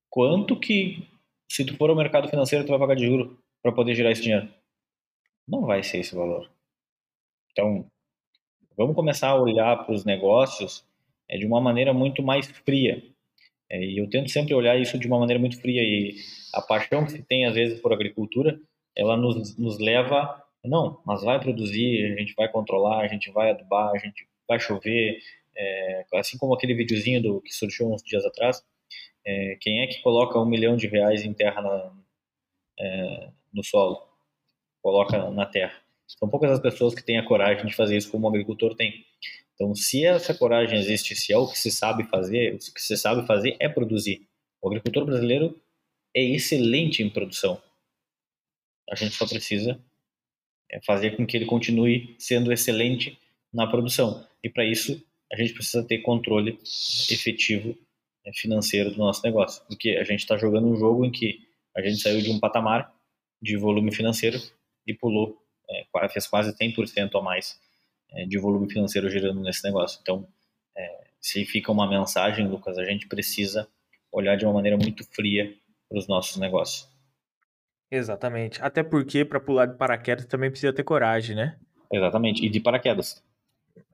Quanto que, se tu for ao mercado financeiro, tu vai pagar de juro? para poder gerar esse dinheiro? Não vai ser esse valor. Então, vamos começar a olhar para os negócios é, de uma maneira muito mais fria. É, e eu tento sempre olhar isso de uma maneira muito fria. E a paixão que se tem, às vezes, por agricultura, ela nos, nos leva. Não, mas vai produzir, a gente vai controlar, a gente vai adubar, a gente vai chover. É, assim como aquele videozinho do, que surgiu uns dias atrás. É, quem é que coloca um milhão de reais em terra na, é, no solo? Coloca na terra. São poucas as pessoas que têm a coragem de fazer isso como o agricultor tem. Então, se essa coragem existe, se é o que se sabe fazer, o que se sabe fazer é produzir. O agricultor brasileiro é excelente em produção. A gente só precisa fazer com que ele continue sendo excelente na produção. E para isso, a gente precisa ter controle efetivo é, financeiro do nosso negócio. Porque a gente está jogando um jogo em que a gente saiu de um patamar de volume financeiro e pulou, é, fez quase 100% a mais é, de volume financeiro girando nesse negócio. Então, é, se fica uma mensagem, Lucas, a gente precisa olhar de uma maneira muito fria para os nossos negócios. Exatamente. Até porque para pular de paraquedas também precisa ter coragem, né? Exatamente. E de paraquedas.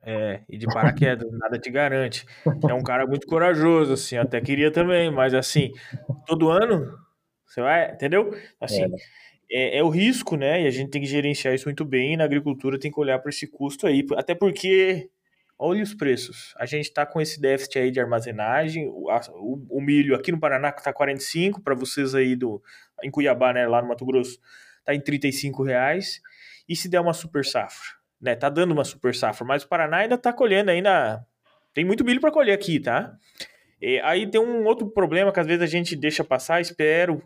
É, e de paraquedas, nada te garante. É um cara muito corajoso, assim, até queria também, mas assim, todo ano você vai, entendeu? Assim, é, é, é, o risco, né? E a gente tem que gerenciar isso muito bem. E na agricultura tem que olhar para esse custo aí, até porque olha os preços. A gente está com esse déficit aí de armazenagem. O, a, o, o milho aqui no Paraná está 45, para vocês aí do em Cuiabá, né, lá no Mato Grosso, está em 35 reais. E se der uma super safra, né? Tá dando uma super safra, mas o Paraná ainda está colhendo ainda. Tem muito milho para colher aqui, tá? E aí tem um outro problema que às vezes a gente deixa passar, espero,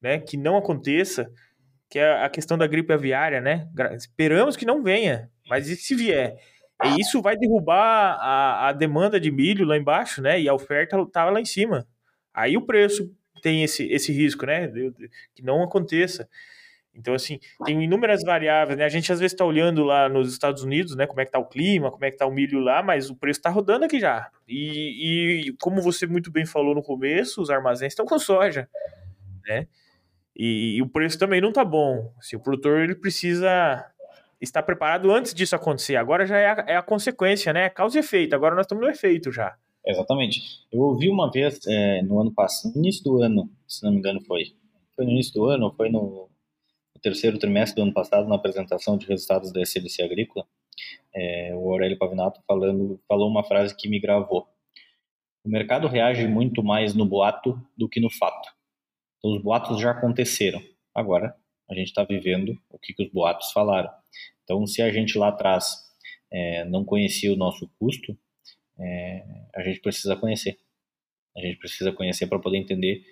né, que não aconteça que é a questão da gripe aviária, né? Esperamos que não venha, mas e se vier? E isso vai derrubar a, a demanda de milho lá embaixo, né? E a oferta tá lá em cima. Aí o preço tem esse, esse risco, né? Que não aconteça. Então, assim, tem inúmeras variáveis, né? A gente às vezes está olhando lá nos Estados Unidos, né? Como é que tá o clima, como é que tá o milho lá, mas o preço está rodando aqui já. E, e, como você muito bem falou no começo, os armazéns estão com soja, né? E, e, o preço também não tá bom. Se o produtor ele precisa estar preparado antes disso acontecer. Agora já é a, é a consequência, né? Causa e efeito. Agora nós estamos no efeito já. Exatamente. Eu ouvi uma vez é, no ano passado, no início do ano, se não me engano foi. Foi no início do ano, foi no, no, terceiro trimestre do ano passado, na apresentação de resultados da SLC Agrícola, é, o Aurélio Pavinato falando, falou uma frase que me gravou. O mercado reage muito mais no boato do que no fato. Então, os boatos já aconteceram. Agora, a gente está vivendo o que, que, os boatos falaram. Então, se a gente lá atrás é, não conhecia o nosso custo, é, a gente precisa conhecer. A gente precisa conhecer para poder entender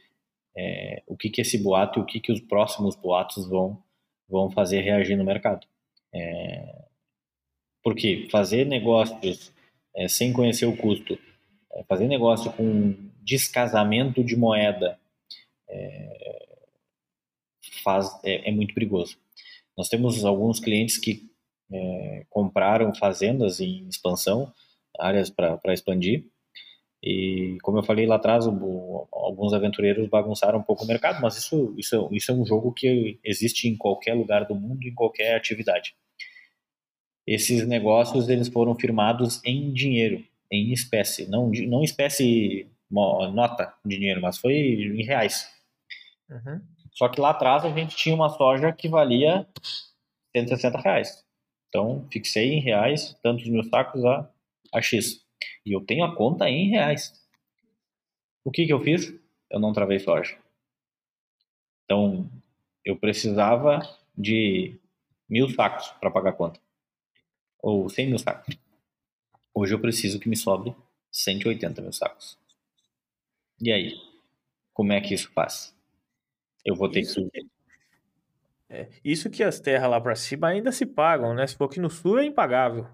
é, o que, que esse boato e o que, que os próximos boatos vão, vão fazer reagir no mercado. É, porque fazer negócios é, sem conhecer o custo, é, fazer negócio com descasamento de moeda, é, faz, é, é, muito perigoso. Nós temos alguns clientes que compraram fazendas em expansão, áreas para expandir, e como eu falei lá atrás, o, alguns aventureiros bagunçaram um pouco o mercado, mas isso, isso, isso é um jogo que existe em qualquer lugar do mundo, em qualquer atividade. Esses negócios eles foram firmados em dinheiro, em espécie, não, não espécie nota de dinheiro, mas foi em reais. Uhum. Só que lá atrás a gente tinha uma soja que valia 160 reais. Então, fixei em reais tantos mil sacos a, a X. E eu tenho a conta em reais. O que, que eu fiz? Eu não travei soja. Então, eu precisava de mil sacos para pagar a conta. Ou 100 mil sacos. Hoje eu preciso que me sobre 180 mil sacos. E aí? Como é que isso faz? Eu vou ter isso, que. É, isso que as terras lá para cima ainda se pagam, né? Se for aqui no sul é impagável.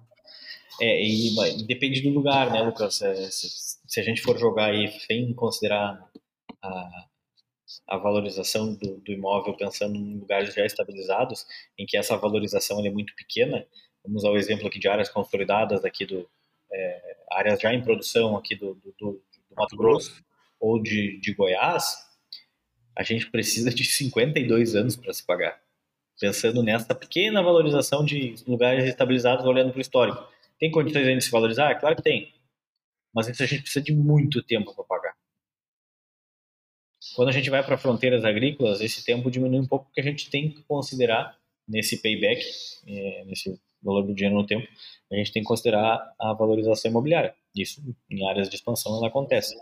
É, e depende do lugar, né, Lucas? É, se, se, a gente for jogar aí sem considerar a, a valorização do, do, imóvel pensando em lugares já estabilizados, em que essa valorização é muito pequena, vamos ao exemplo aqui de áreas consolidadas aqui do é, áreas já em produção aqui do, do, do Mato Grosso ou de, de Goiás, a gente precisa de 52 anos para se pagar. pensando nessa pequena valorização de lugares estabilizados olhando para o histórico. Tem condições ainda de se valorizar? Claro que tem. Mas isso a gente precisa de muito tempo para pagar. Quando a gente vai para fronteiras agrícolas, esse tempo diminui um pouco porque a gente tem que considerar nesse payback, é, nesse valor do dinheiro no tempo, a gente tem que considerar a valorização imobiliária. Isso em áreas de expansão ela acontece.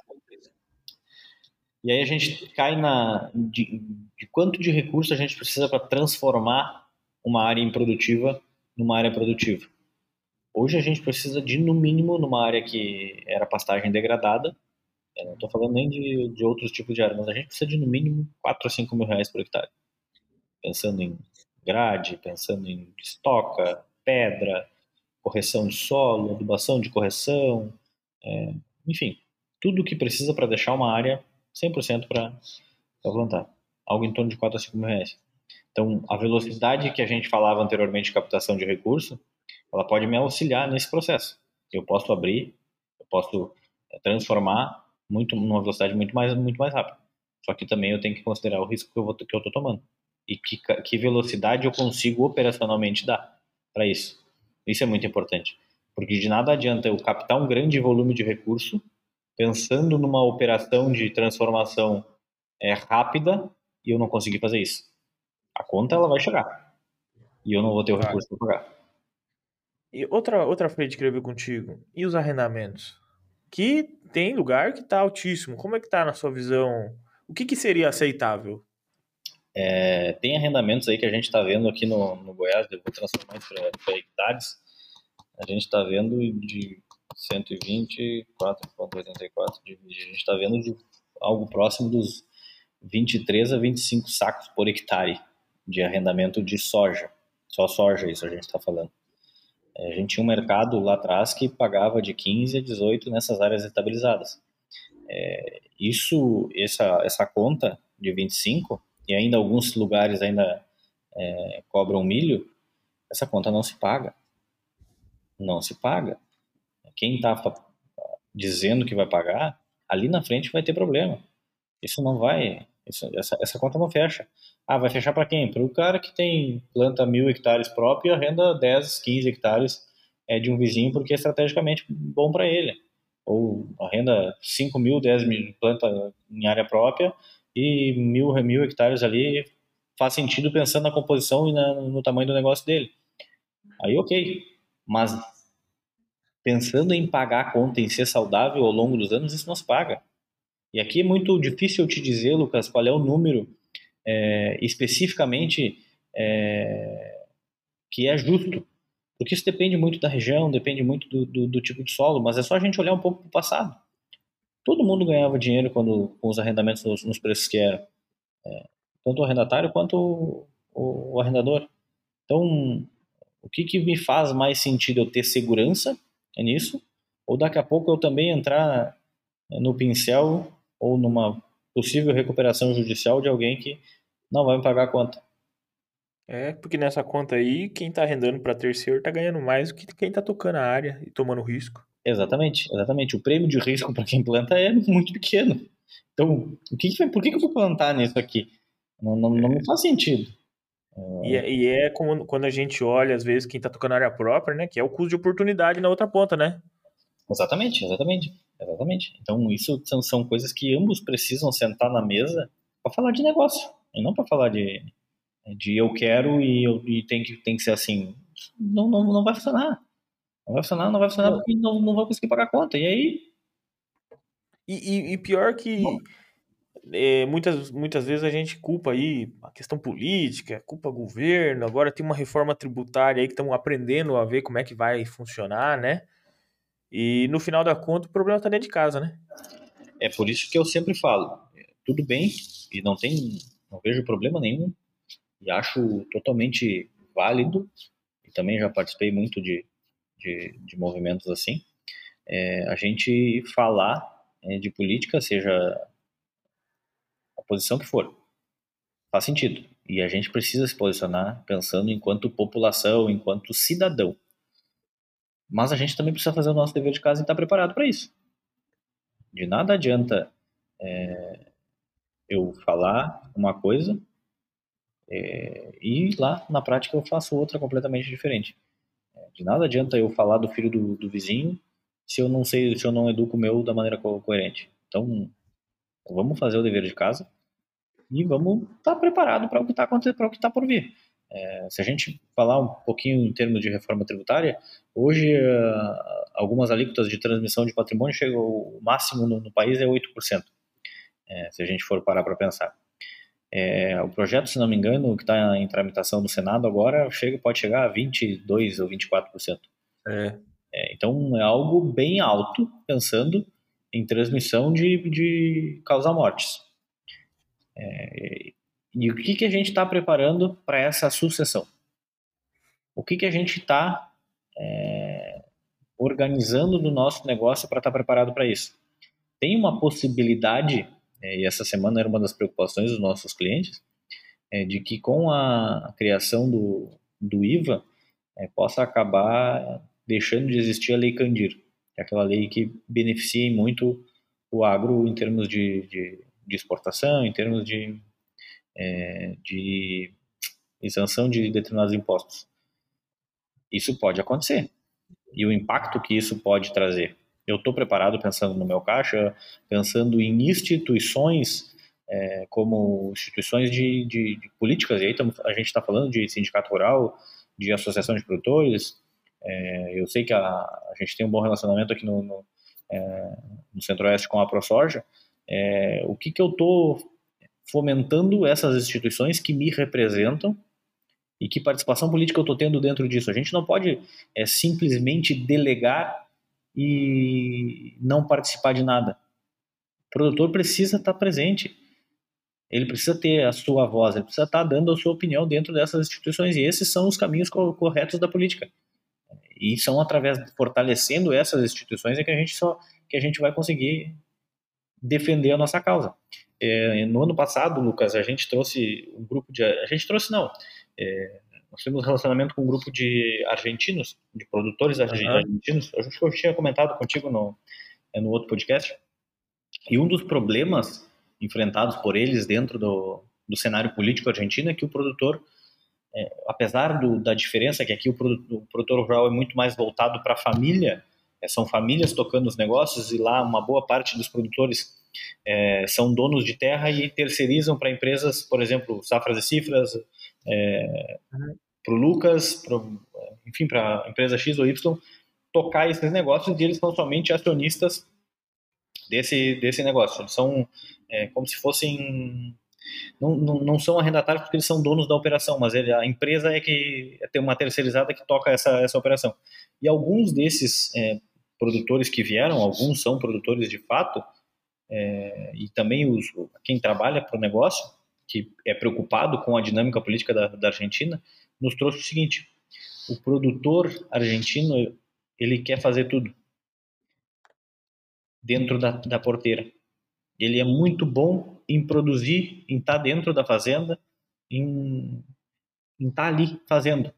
E aí a gente cai na de, de quanto de recurso a gente precisa para transformar uma área improdutiva numa área produtiva. Hoje a gente precisa de, no mínimo, numa área que era pastagem degradada, eu não estou falando nem de, de outros tipos de área, mas a gente precisa de, no mínimo, 4 a 5 mil reais por hectare. Pensando em grade, pensando em estoca, pedra, correção de solo, adubação de correção, é, enfim, tudo o que precisa para deixar uma área 100% para plantar. Algo em torno de 4 a 5 mil reais. Então, a velocidade que a gente falava anteriormente de captação de recurso, ela pode me auxiliar nesse processo. Eu posso abrir, eu posso é, transformar muito numa velocidade muito mais muito mais rápida. Só que também eu tenho que considerar o risco que eu vou que eu estou tomando e que, que velocidade eu consigo operacionalmente dar para isso. Isso é muito importante, porque de nada adianta eu captar um grande volume de recurso pensando numa operação de transformação é, rápida e eu não conseguir fazer isso. A conta ela vai chegar e eu não vou ter o recurso para pagar. E outra outra frente que eu vi contigo e os arrendamentos que tem lugar que está altíssimo. Como é que está na sua visão? O que, que seria aceitável? É, tem arrendamentos aí que a gente está vendo aqui no, no Goiás, eu vou transformar para hectares. A gente está vendo de 124,84, a gente está vendo de algo próximo dos 23 a 25 sacos por hectare de arrendamento de soja. Só soja, isso a gente está falando. É, a gente tinha um mercado lá atrás que pagava de 15 a 18 nessas áreas estabilizadas. É, isso, essa, essa conta de 25, e ainda alguns lugares ainda é, cobram milho, essa conta não se paga. Não se paga. Quem está dizendo que vai pagar, ali na frente vai ter problema. Isso não vai, essa, essa conta não fecha. Ah, vai fechar para quem? Para o cara que tem planta mil hectares próprio e arrenda 10, 15 hectares é, de um vizinho porque é estrategicamente bom para ele. Ou arrenda 5 mil, 10 mil planta em área própria e mil, mil hectares ali faz sentido pensando na composição e na, no tamanho do negócio dele. Aí ok, mas pensando em pagar a conta, em ser saudável ao longo dos anos, isso não se paga. E aqui é muito difícil eu te dizer, Lucas, qual é o número é, especificamente é, que é justo. Porque isso depende muito da região, depende muito do, do, do tipo de solo, mas é só a gente olhar um pouco para o passado. Todo mundo ganhava dinheiro quando, com os arrendamentos nos, nos preços que era. É, tanto o arrendatário quanto o, o, o arrendador. Então, o que, que me faz mais sentido eu ter segurança é nisso? Ou daqui a pouco eu também entrar no pincel ou numa possível recuperação judicial de alguém que não vai me pagar a conta. É, porque nessa conta aí, quem tá arrendando para terceiro tá ganhando mais do que quem tá tocando a área e tomando risco. Exatamente, exatamente. O prêmio de risco para quem planta é muito pequeno. Então, o que, que por que, que eu vou plantar nisso aqui? Não, não, não me faz sentido. E é, e é como quando a gente olha, às vezes, quem tá tocando a área própria, né? Que é o custo de oportunidade na outra ponta, né? Exatamente, exatamente. Exatamente. Então, isso são, são coisas que ambos precisam sentar na mesa para falar de negócio, e não para falar de, de eu quero e, eu, e tem, que, tem que ser assim. Não, não, não vai funcionar. Não vai funcionar, não vai funcionar porque não, não vai conseguir pagar a conta. E aí. E, e, e pior que. É, muitas, muitas vezes a gente culpa aí a questão política, culpa governo, agora tem uma reforma tributária aí que estão aprendendo a ver como é que vai funcionar, né? E no final da conta, o problema está dentro de casa, né? É por isso que eu sempre falo, tudo bem e não tem, não vejo problema nenhum e acho totalmente válido e também já participei muito de, de, de movimentos assim, é, a gente falar é, de política, seja a posição que for, faz sentido. E a gente precisa se posicionar pensando enquanto população, enquanto cidadão. Mas a gente também precisa fazer o nosso dever de casa e estar preparado para isso. De nada adianta é, eu falar uma coisa, É, e lá, na prática, eu faço outra completamente diferente. É, de nada adianta eu falar do filho do, do, vizinho se eu não sei, se eu não educo o meu da maneira co coerente. Então, vamos fazer o dever de casa e vamos estar tá preparado para o que está acontecendo, para o que está por vir. É, se a gente falar um pouquinho em termos de reforma tributária, hoje uh, algumas alíquotas de transmissão de patrimônio chegam, o máximo no, no país é 8%, é, se a gente for parar para pensar. É, o projeto, se não me engano, que está em tramitação no Senado agora, chega, pode chegar a 22% ou 24%. É. É, então é algo bem alto, pensando em transmissão de, de causar mortes. É, e o que, que a gente está preparando para essa sucessão? O que, que a gente está é, organizando no nosso negócio para estar tá preparado para isso? Tem uma possibilidade, é, e essa semana era uma das preocupações dos nossos clientes, é, de que com a criação do, do IVA é, possa acabar deixando de existir a Lei Candir, que é aquela lei que beneficia muito o agro em termos de, de, de exportação, em termos de é, de isenção de determinados impostos. Isso pode acontecer. E o impacto que isso pode trazer. Eu estou preparado pensando no meu caixa, pensando em instituições é, como instituições de, de, de, políticas, e aí tamo, a gente está falando de sindicato rural, de associação de produtores. É, eu sei que a, a, gente tem um bom relacionamento aqui no, no, é, no Centro-Oeste com a ProSoja. É, o que, que eu estou fomentando essas instituições que me representam e que participação política eu estou tendo dentro disso. A gente não pode é, simplesmente delegar e não participar de nada. O produtor precisa estar presente. Ele precisa ter a sua voz, ele precisa estar dando a sua opinião dentro dessas instituições. E esses são os caminhos corretos da política. E são através fortalecendo essas instituições é que a gente só que a gente vai conseguir defender a nossa causa. É, no ano passado, Lucas, a gente trouxe um grupo de. A gente trouxe, não. É, nós temos um relacionamento com um grupo de argentinos, de produtores uhum. argentinos. Acho que eu tinha comentado contigo no, é, no outro podcast. E um dos problemas enfrentados por eles dentro do, do cenário político argentino é que o produtor, é, apesar do, da diferença que aqui o produtor, o produtor rural é muito mais voltado para a família, é, são famílias tocando os negócios e lá uma boa parte dos produtores é, são donos de terra e terceirizam para empresas, por exemplo, Safras e Cifras, é, para o Lucas, pro, enfim, para empresa X ou Y, tocar esses negócios e eles são somente acionistas desse, desse negócio. Eles são é, como se fossem. Não, não, não, são arrendatários porque eles são donos da operação, mas ele, a empresa é que é tem uma terceirizada que toca essa, essa operação. E alguns desses é, produtores que vieram, alguns são produtores de fato, é, e também os, quem trabalha para o negócio, que é preocupado com a dinâmica política da, da Argentina, nos trouxe o seguinte: o produtor argentino ele quer fazer tudo dentro da, da porteira. Ele é muito bom em produzir, em estar tá dentro da fazenda, em estar tá ali fazendo.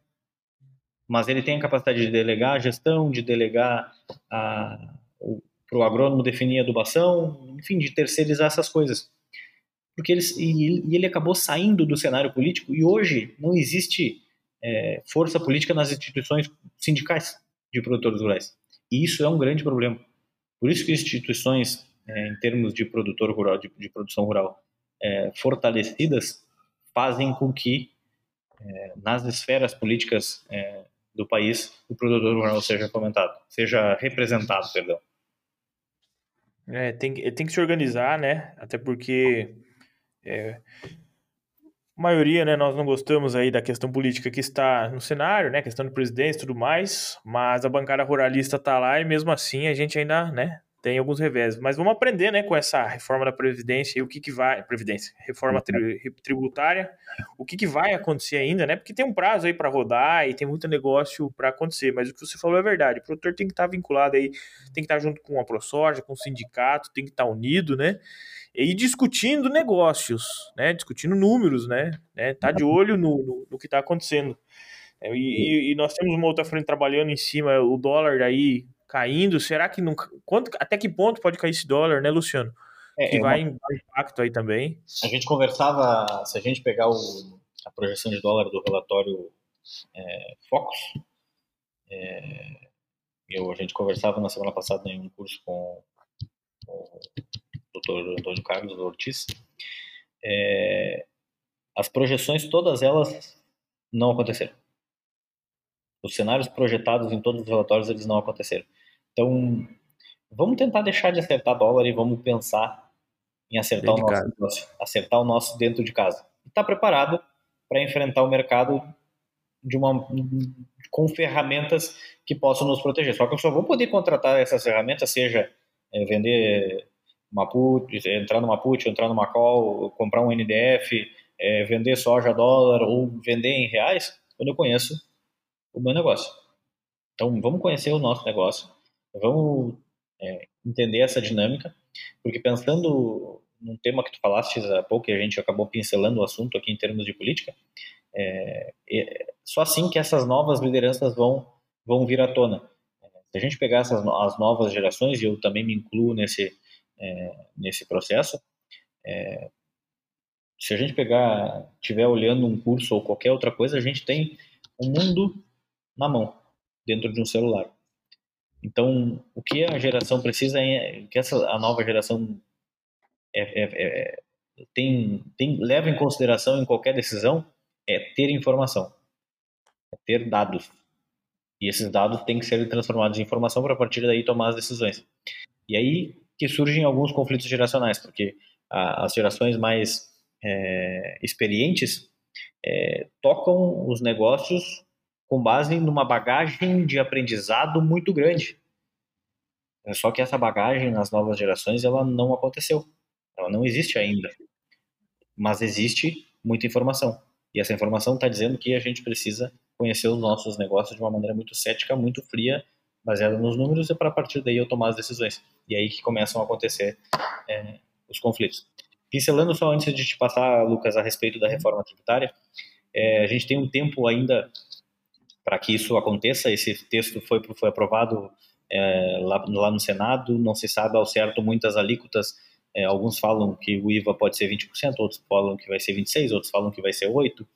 Mas ele tem a capacidade de delegar a gestão, de delegar a, para o agrônomo definir adubação, enfim, de terceirizar essas coisas. Porque eles, e, ele acabou saindo do cenário político e hoje não existe é, força política nas instituições sindicais de produtores rurais. E isso é um grande problema. Por isso que instituições, é, em termos de produtor rural, de, de produção rural, é, fortalecidas, fazem com que é, nas esferas políticas é, do país o produtor rural seja fomentado, seja representado, perdão. É, tem, tem que se organizar, né? Até porque é, a maioria, né, nós não gostamos aí da questão política que está no cenário, né, questão de presidência e tudo mais, mas a bancada ruralista está lá e mesmo assim a gente ainda, né, tem alguns revés. Mas vamos aprender, né, com essa reforma da Previdência e o que que vai... Previdência, reforma tri, tributária, o que que vai acontecer ainda, né? Porque tem um prazo aí para rodar e tem muito negócio para acontecer, mas o que você falou é verdade. O produtor tem que estar tá vinculado aí, tem que estar tá junto com a ProSoja, com o sindicato, tem que estar tá unido, né? E discutindo negócios, né? Discutindo números, né? né? Tá de olho no, no, no que está acontecendo. É, e, e, nós temos uma outra frente trabalhando em cima, o dólar aí caindo, será que não. Quanto, até que ponto pode cair esse dólar, né, Luciano? É, que é vai uma... impacto aí também. A gente conversava, se a gente pegar o, a projeção de dólar do relatório é, Focus. É, eu, a gente conversava na semana passada em um curso com, com o Dr. Antônio Carlos Ortiz. É, as projeções, todas elas não aconteceram. Os cenários projetados em todos os relatórios, eles não aconteceram. Então, vamos tentar deixar de acertar dólar e vamos pensar em acertar o nosso negócio, acertar o nosso dentro de casa. E estar tá preparado para enfrentar o mercado de uma com ferramentas que possam nos proteger. Só que eu só vou poder contratar essas ferramentas, seja é, vender uma put, entrar numa put, entrar numa call, comprar um NDF, é, vender soja dólar ou vender em reais, quando eu conheço o meu negócio. Então, vamos conhecer o nosso negócio, vamos é, entender essa dinâmica, porque pensando num tema que tu falaste há pouco e a gente acabou pincelando o assunto aqui em termos de política, é, é, só assim que essas novas lideranças vão, vão vir à tona. Se a gente pegar essas, as novas gerações, e eu também me incluo nesse, é, nesse processo, é, se a gente pegar, estiver olhando um curso ou qualquer outra coisa, a gente tem o um mundo na mão, dentro de um celular. Então, o que a geração precisa é, que essa, a nova geração é, é, é, tem, tem, leva em consideração em qualquer decisão é ter informação, é ter dados. E esses dados têm que ser transformados em informação para a partir daí tomar as decisões. E aí que surgem alguns conflitos geracionais, porque a, as gerações mais é, experientes é, tocam os negócios com base numa bagagem de aprendizado muito grande. Só que essa bagagem nas novas gerações ela não aconteceu, ela não existe ainda, mas existe muita informação. E essa informação está dizendo que a gente precisa conhecer os nossos negócios de uma maneira muito cética, muito fria, baseada nos números, e para partir daí eu tomar as decisões. E aí que começam a acontecer é, os conflitos. Pincelando só antes de te passar, Lucas, a respeito da reforma tributária, é, a gente tem um tempo ainda para que isso aconteça. Esse texto foi, foi aprovado é, lá, lá no Senado, não se sabe ao certo muitas alíquotas é, alguns falam que o IVA pode ser 20%, outros falam que vai ser 26%, outros falam que vai ser 8%,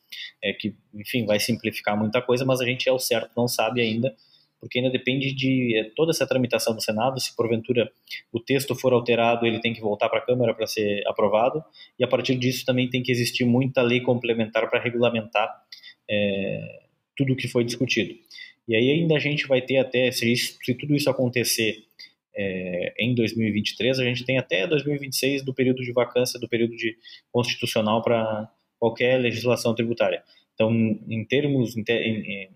é, que, enfim, vai simplificar muita coisa, mas a gente, é o certo, não sabe ainda, porque ainda depende de é, toda essa tramitação do Senado, se porventura o texto for alterado, ele tem que voltar para a Câmara para ser aprovado, e a partir disso também tem que existir muita lei complementar para regulamentar é, tudo o que foi discutido. E aí ainda a gente vai ter até, se, isso, se tudo isso acontecer é, em 2023, a gente tem até 2026 do período de vacância, do período de constitucional para qualquer legislação tributária. Então, em termos, em, em,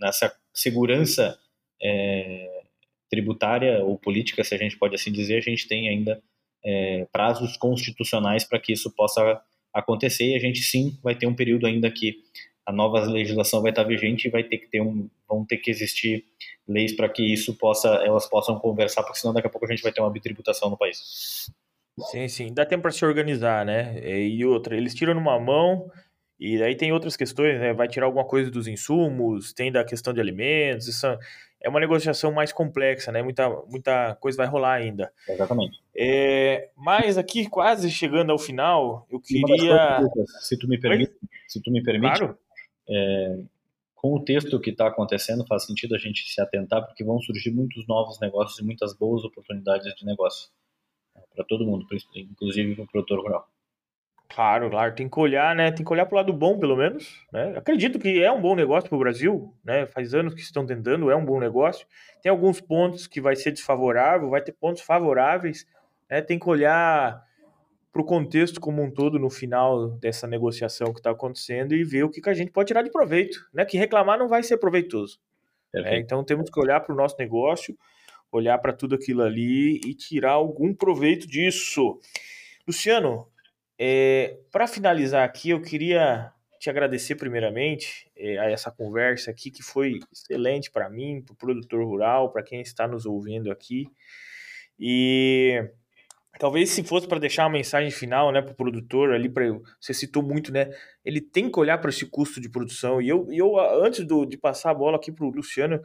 nessa segurança é, tributária ou política, se a gente pode assim dizer, a gente tem ainda é, prazos constitucionais para que isso possa acontecer e a gente sim vai ter um período ainda que a nova legislação vai estar vigente e vai ter que ter um, vão ter que existir leis para que isso possa, elas possam conversar, porque senão daqui a pouco a gente vai ter uma bitributação no país. Sim, sim, dá tempo para se organizar, né? E outra, eles tiram numa mão e aí tem outras questões, né? Vai tirar alguma coisa dos insumos, tem da questão de alimentos, isso é uma negociação mais complexa, né? Muita, muita coisa vai rolar ainda. Exatamente. É, mas aqui, quase chegando ao final, eu queria. Coisas, se tu me permite, se tu me permite, claro. É, com o texto que está acontecendo, faz sentido a gente se atentar, porque vão surgir muitos novos negócios e muitas boas oportunidades de negócio né, para todo mundo, inclusive para o produtor rural. Claro, claro, tem que olhar, né? Tem que olhar para o lado bom, pelo menos. Né? Acredito que é um bom negócio para o Brasil, né? Faz anos que estão tentando, é um bom negócio. Tem alguns pontos que vai ser desfavorável, vai ter pontos favoráveis. Né? Tem que olhar para o contexto como um todo no final dessa negociação que está acontecendo e ver o que, que a gente pode tirar de proveito, né? Que reclamar não vai ser proveitoso. É, então temos que olhar para o nosso negócio, olhar para tudo aquilo ali e tirar algum proveito disso. Luciano, é, para finalizar aqui, eu queria te agradecer primeiramente é, a essa conversa aqui que foi excelente para mim, para o produtor rural, para quem está nos ouvindo aqui. E Talvez se fosse para deixar uma mensagem final, né, para o produtor ali, para você citou muito, né, ele tem que olhar para esse custo de produção. E eu, eu antes do, de passar a bola aqui para o Luciano,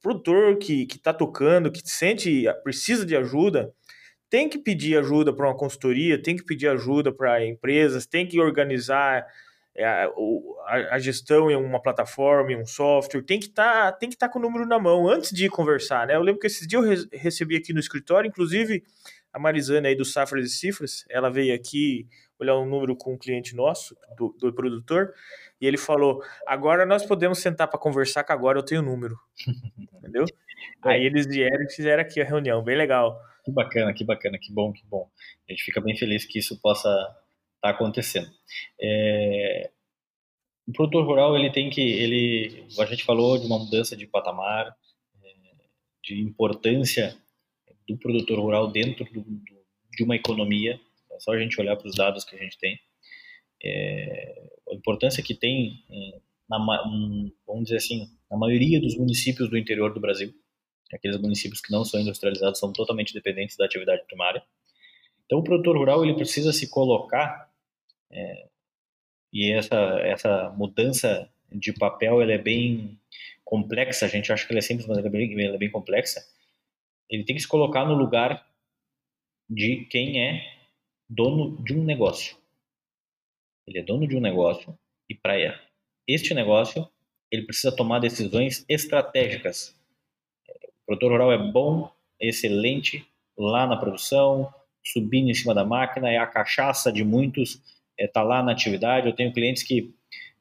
produtor que que está tocando, que sente precisa de ajuda, tem que pedir ajuda para uma consultoria, tem que pedir ajuda para empresas, tem que organizar é, a, a, gestão em uma plataforma, em um software, tem que tá, estar tá com o número na mão antes de conversar, né? Eu lembro que esses dias eu re recebi aqui no escritório, inclusive a Marizana aí do Safras e Cifras, ela veio aqui olhar um número com um cliente nosso, do, do produtor, e ele falou: agora nós podemos sentar para conversar, que agora eu tenho o número. Entendeu? É. Aí eles vieram e fizeram aqui a reunião, bem legal. Que bacana, que bacana, que bom, que bom. A gente fica bem feliz que isso possa estar tá acontecendo. É... O produtor rural, ele tem que, ele, a gente falou de uma mudança de patamar, é, de importância do produtor rural dentro do, do, de uma economia, é só a gente olhar para os dados que a gente tem. É, a importância que tem, é, na, vamos dizer assim, na maioria dos municípios do interior do Brasil, aqueles municípios que não são industrializados são totalmente dependentes da atividade primária. Então, o produtor rural ele precisa se colocar é, e essa essa mudança de papel ela é bem complexa. A gente acha que ela é simples, mas ela é bem, ela é bem complexa. Ele tem que se colocar no lugar de quem é dono de um negócio. Ele é dono de um negócio e para este negócio ele precisa tomar decisões estratégicas. O produtor rural é bom, é excelente lá na produção, subindo em cima da máquina, é a cachaça de muitos, está é, tá lá na atividade. Eu tenho clientes que,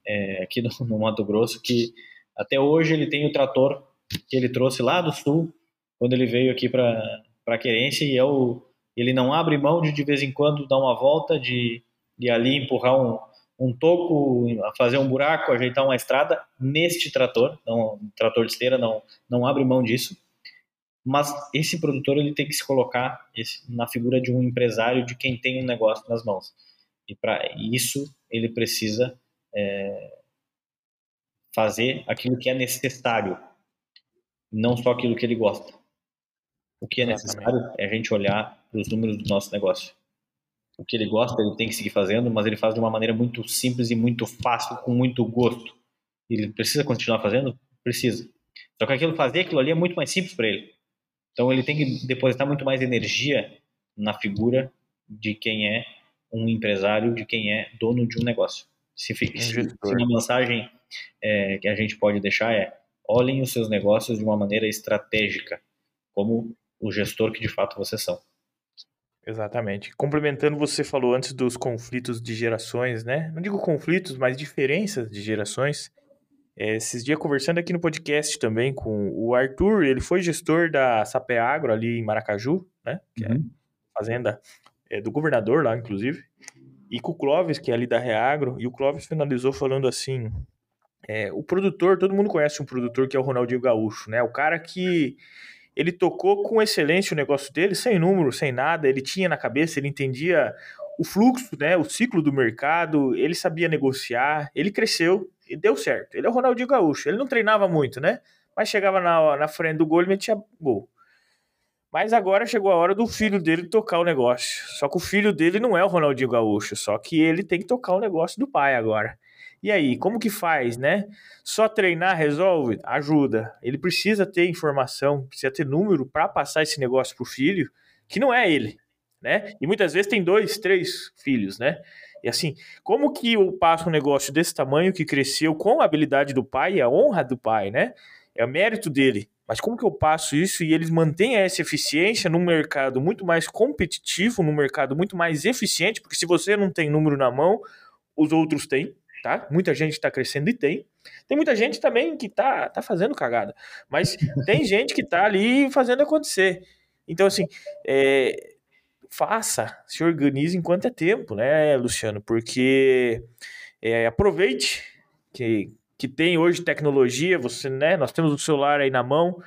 é, aqui no, no Mato Grosso, que até hoje ele tem o trator que ele trouxe lá do sul, quando ele veio aqui para a querência, e é o, ele não abre mão de de vez em quando dar uma volta, de, de ali empurrar um, um toco, fazer um buraco, ajeitar uma estrada neste trator, não, trator de esteira não, não abre mão disso. Mas esse produtor ele tem que se colocar esse, na figura de um empresário, de quem tem um negócio nas mãos. E para isso ele precisa é, fazer aquilo que é necessário, não só aquilo que ele gosta. O que é necessário é a gente olhar para os números do nosso negócio o que ele gosta, ele tem que seguir fazendo, mas ele faz de uma maneira muito simples e muito fácil, com muito gosto. Ele precisa continuar fazendo? Precisa. Só que aquilo fazer aquilo ali é muito mais simples para ele. Então ele tem que depositar muito mais energia na figura de quem é um empresário, de quem é dono de um negócio. Se, se, se uma mensagem é, que a gente pode deixar é olhem os seus negócios de uma maneira estratégica, como o gestor que de fato vocês são. Exatamente. Complementando, você falou antes dos conflitos de gerações, né? Não digo conflitos, mas diferenças de gerações. É, esses dias conversando aqui no podcast também com o Arthur, ele foi gestor da Sapeagro ali em Maracaju, né? Que é uhum. é fazenda é, do governador lá, inclusive. E com o Clóvis, que é ali da Reagro, e o Clóvis finalizou falando assim: é, o produtor, todo mundo conhece um produtor que é o Ronaldinho Gaúcho, né? O cara que ele tocou com excelência o negócio dele, sem número, sem nada, ele tinha na cabeça, ele entendia o fluxo, né, o ciclo do mercado, ele sabia negociar, ele cresceu e deu certo. Ele é o Ronaldinho Gaúcho, ele não treinava muito, né? Mas chegava na, na frente do gol e metia gol. Mas agora chegou a hora do filho dele tocar o negócio. Só que o filho dele não é o Ronaldinho Gaúcho, só que ele tem que tocar o negócio do pai agora. E aí, como que faz, né? Só treinar resolve? Ajuda. Ele precisa ter informação, precisa ter número para passar esse negócio pro filho, que não é ele, né? E muitas vezes tem dois, três filhos, né? E assim, como que eu passo um negócio desse tamanho que cresceu com a habilidade do pai e a honra do pai, né? É o mérito dele. Mas como que eu passo isso e eles mantêm essa eficiência num mercado muito mais competitivo, num mercado muito mais eficiente? Porque se você não tem número na mão, os outros têm tá? Muita gente está crescendo e tem. Tem muita gente também que tá, tá fazendo cagada, mas tem gente que tá ali fazendo acontecer. Então, assim, é, faça, se organize enquanto é tempo, né, Luciano? Porque é, aproveite que, que tem hoje tecnologia, você, né? Nós temos o celular aí na mão,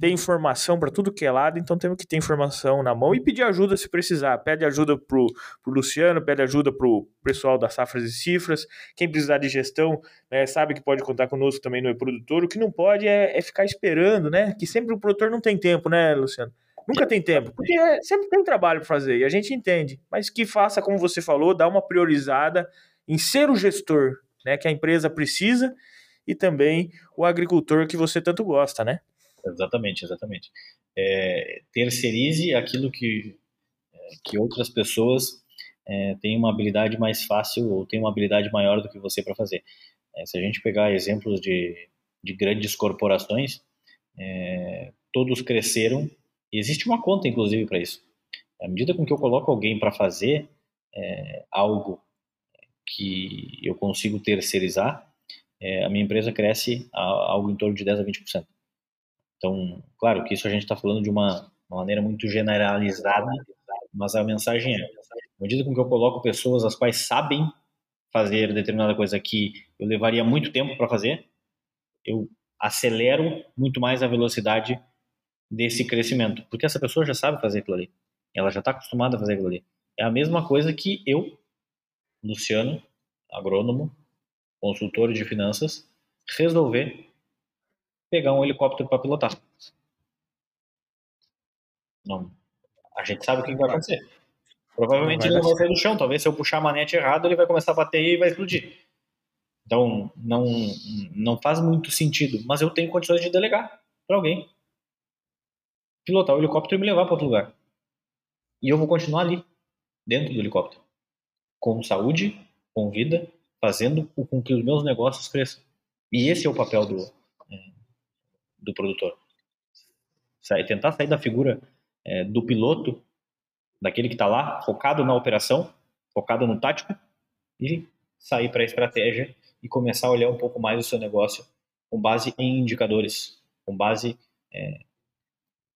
tem informação para tudo que é lado, então temos que ter informação na mão e pedir ajuda se precisar. Pede ajuda pro, pro Luciano, pede ajuda pro pessoal da Safras e Cifras. Quem precisar de gestão, né, sabe que pode contar conosco também no produtor. O que não pode é, é, ficar esperando, né? Que sempre o produtor não tem tempo, né, Luciano? Nunca tem tempo, porque é, sempre tem trabalho para fazer e a gente entende. Mas que faça, como você falou, dá uma priorizada em ser o gestor, né? Que a empresa precisa e também o agricultor que você tanto gosta, né? Exatamente, exatamente. É, terceirize aquilo que, é, que outras pessoas é, tem uma habilidade mais fácil ou tem uma habilidade maior do que você para fazer. É, se a gente pegar exemplos de, de grandes corporações, é, todos cresceram. Existe uma conta, inclusive, para isso. À medida com que eu coloco alguém para fazer é, algo que eu consigo terceirizar, é, a minha empresa cresce a, algo em torno de 10 a 20%. Então, claro que isso a gente está falando de uma, uma, maneira muito generalizada, mas a mensagem é: à medida com que eu coloco pessoas as quais sabem fazer determinada coisa que eu levaria muito tempo para fazer, eu acelero muito mais a velocidade desse crescimento, porque essa pessoa já sabe fazer aquilo ali, ela já está acostumada a fazer aquilo ali. É a mesma coisa que eu, Luciano, agrônomo, consultor de finanças, resolver pegar um helicóptero para pilotar. Não. A gente sabe o que vai acontecer. Provavelmente ele não vai sair do chão. Talvez se eu puxar a manete errado, ele vai começar a bater e vai explodir. Então, não, não faz muito sentido. Mas eu tenho condições de delegar para alguém. Pilotar o helicóptero e me levar para outro lugar. E eu vou continuar ali, dentro do helicóptero. Com saúde, com vida, fazendo com que os meus negócios cresçam. E esse é o papel do, do produtor. tentar sair da figura é, do piloto, daquele que está lá, focado na operação, focado no tático, e sair para a estratégia e começar a olhar um pouco mais o seu negócio com base em indicadores, com base é,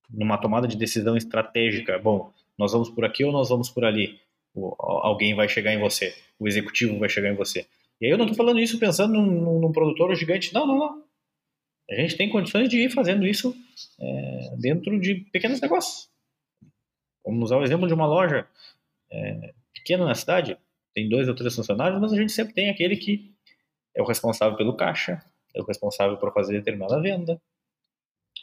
numa tomada de decisão estratégica. Bom, nós vamos por aqui ou nós vamos por ali? O, alguém vai chegar em você, o executivo vai chegar em você. E aí eu não estou falando isso pensando num, num, produtor gigante, não, não, não. A gente tem condições de ir fazendo isso é, dentro de pequenos negócios. Vamos usar o exemplo de uma loja é, pequena na cidade, tem dois ou três funcionários, mas a gente sempre tem aquele que é o responsável pelo caixa, é o responsável por fazer determinada venda,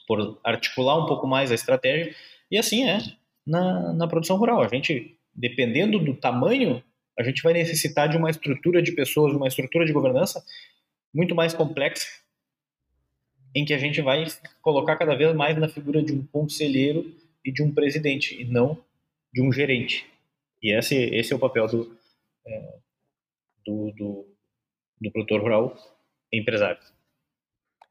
por articular um pouco mais a estratégia, e assim é na, na produção rural. A gente, dependendo do tamanho, a gente vai necessitar de uma estrutura de pessoas, uma estrutura de governança muito mais complexa, em que a gente vai colocar cada vez mais na figura de um conselheiro e de um presidente, e não de um gerente. E esse, esse é o papel do, é, do, do, do produtor rural empresário.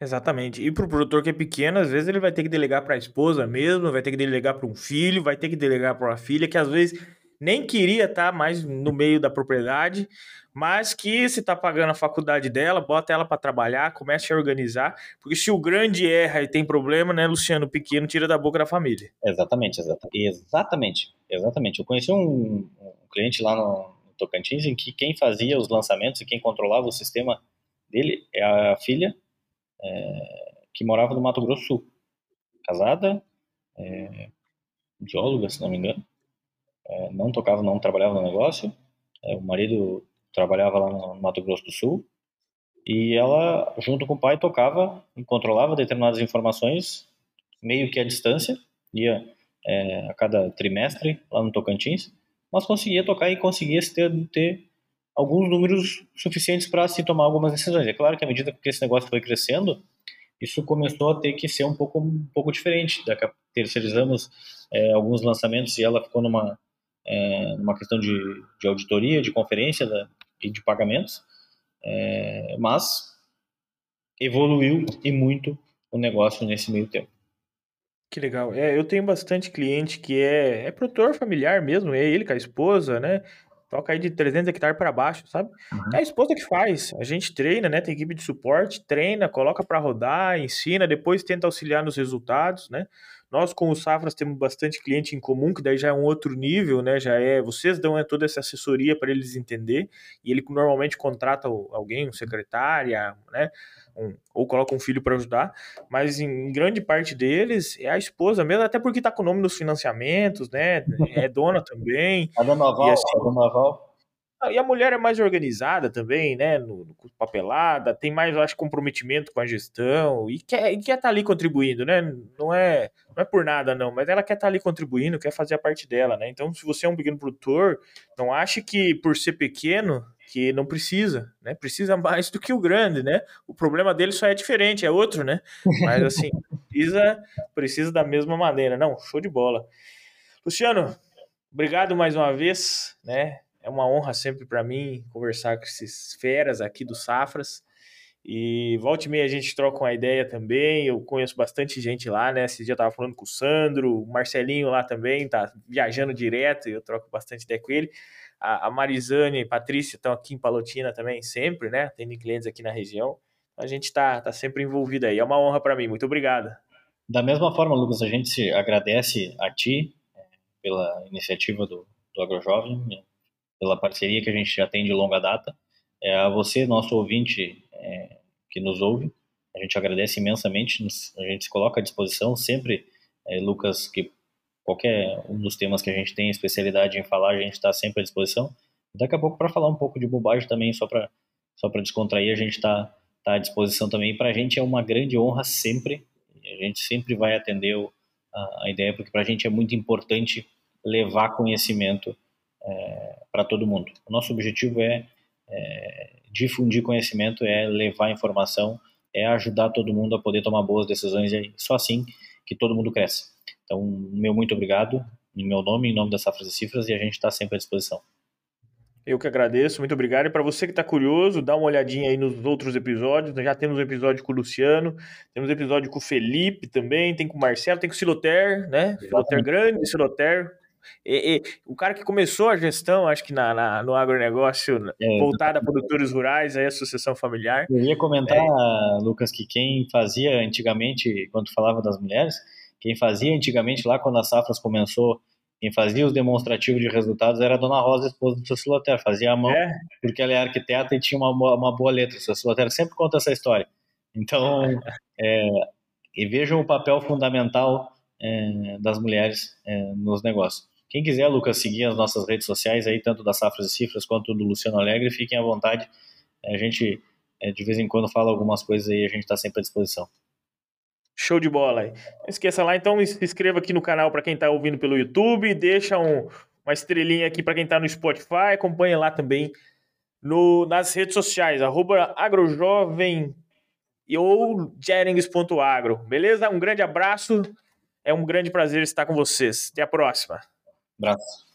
Exatamente. E para o produtor que é pequeno, às vezes ele vai ter que delegar para a esposa mesmo, vai ter que delegar para um filho, vai ter que delegar para uma filha, que às vezes nem queria estar tá mais no meio da propriedade, mas que se está pagando a faculdade dela, bota ela para trabalhar, comece a organizar, porque se o grande erra e tem problema, né, Luciano, o pequeno tira da boca da família. Exatamente, exatamente, exatamente. Eu conheci um, um cliente lá no Tocantins em que quem fazia os lançamentos e quem controlava o sistema dele é a filha é, que morava no Mato Grosso Sul, casada, é, bióloga, se não me engano, é, não tocava, não trabalhava no negócio. É, o marido trabalhava lá no Mato Grosso do Sul e ela, junto com o pai, tocava e controlava determinadas informações meio que à distância, ia é, a cada trimestre lá no Tocantins, mas conseguia tocar e conseguia ter, ter alguns números suficientes para se tomar algumas decisões. É claro que à medida que esse negócio foi crescendo, isso começou a ter que ser um pouco, um pouco diferente. Terceirizamos é, alguns lançamentos e ela ficou numa, é, numa questão de, de auditoria, de conferência da, e de pagamentos, é, mas evoluiu e muito o negócio nesse meio tempo. Que legal. É, eu tenho bastante cliente que é, é produtor familiar mesmo, é ele com a esposa, né? Toca aí de 300 hectares para baixo, sabe? Uhum. É a esposa que faz. A gente treina, né? Tem equipe de suporte, treina, coloca para rodar, ensina, depois tenta auxiliar nos resultados, né? Nós, com o Safras, temos bastante cliente em comum, que daí já é um outro nível, né? Já é. Vocês dão é, toda essa assessoria para eles entender, e ele normalmente contrata alguém, um secretária, né? Um, ou coloca um filho para ajudar, mas em grande parte deles é a esposa mesmo, até porque está com o nome nos financiamentos, né? É dona também. A dona Val, assim, a dona Val e a mulher é mais organizada também, né? No, no papelada, tem mais, acho, comprometimento com a gestão e quer estar quer tá ali contribuindo, né? Não é, não é por nada, não, mas ela quer estar tá ali contribuindo, quer fazer a parte dela, né? Então, se você é um pequeno produtor, não ache que por ser pequeno que não precisa, né? Precisa mais do que o grande, né? O problema dele só é diferente, é outro, né? Mas assim, precisa, precisa da mesma maneira. Não, show de bola. Luciano, obrigado mais uma vez, né? É uma honra sempre para mim conversar com esses feras aqui do Safras. E volte e meia a gente troca uma ideia também. Eu conheço bastante gente lá, né? Esse dia eu tava falando com o Sandro, o Marcelinho lá também, tá viajando direto eu troco bastante ideia com ele. A, a Marizane e a Patrícia estão aqui em Palotina também, sempre, né? Tem clientes aqui na região. A gente tá, tá sempre envolvido aí. É uma honra para mim. Muito obrigado. Da mesma forma, Lucas, a gente agradece a ti é, pela iniciativa do, do AgroJovem? Pela parceria que a gente já tem de longa data. É, a você, nosso ouvinte, é, que nos ouve. A gente agradece imensamente, a gente se coloca à disposição sempre, é, Lucas, que qualquer um dos temas que a gente tem especialidade em falar, a gente está sempre à disposição. Daqui a pouco, para falar um pouco de bobagem também, só para só descontrair, a gente está tá à disposição também. Para a gente é uma grande honra sempre, a gente sempre vai atender a, a ideia, porque para a gente é muito importante levar conhecimento é, para todo mundo. O nosso objetivo é, é difundir conhecimento, é levar informação, é ajudar todo mundo a poder tomar boas decisões e só assim que todo mundo cresce. Então, meu muito obrigado, em meu nome, em nome da Safras e Cifras, e a gente está sempre à disposição. Eu que agradeço, muito obrigado. E para você que está curioso, dá uma olhadinha aí nos outros episódios. Nós já temos um episódio com o Luciano, temos um episódio com o Felipe também, tem com o Marcelo, tem com o Siloter, né? Siloter grande, Siloter, e, e, o cara que começou a gestão, acho que na, na no agronegócio, é, voltada a produtores rurais, aí a associação familiar. Eu ia comentar, é. Lucas, que quem fazia antigamente, quando falava das mulheres, quem fazia antigamente, lá quando a Safras começou, quem fazia os demonstrativos de resultados era a dona Rosa, esposa do seu Siloter, fazia a mão, é. porque ela é arquiteta e tinha uma, uma boa letra. O seu Siloter sempre conta essa história. Então, é, e vejam o papel fundamental é, das mulheres é, nos negócios. Quem quiser, Lucas, seguir as nossas redes sociais aí, tanto da Safras e Cifras quanto do Luciano Alegre, fiquem à vontade. A gente, é, de vez em quando, fala algumas coisas aí, a gente está sempre à disposição. Show de bola. Não esqueça lá, então, se inscreva aqui no canal para quem está ouvindo pelo YouTube, deixa um, uma estrelinha aqui para quem está no Spotify, acompanha lá também no, nas redes sociais, arroba agrojovem ou jerings.agro, beleza? Um grande abraço, é um grande prazer estar com vocês. Até a próxima. Abraço.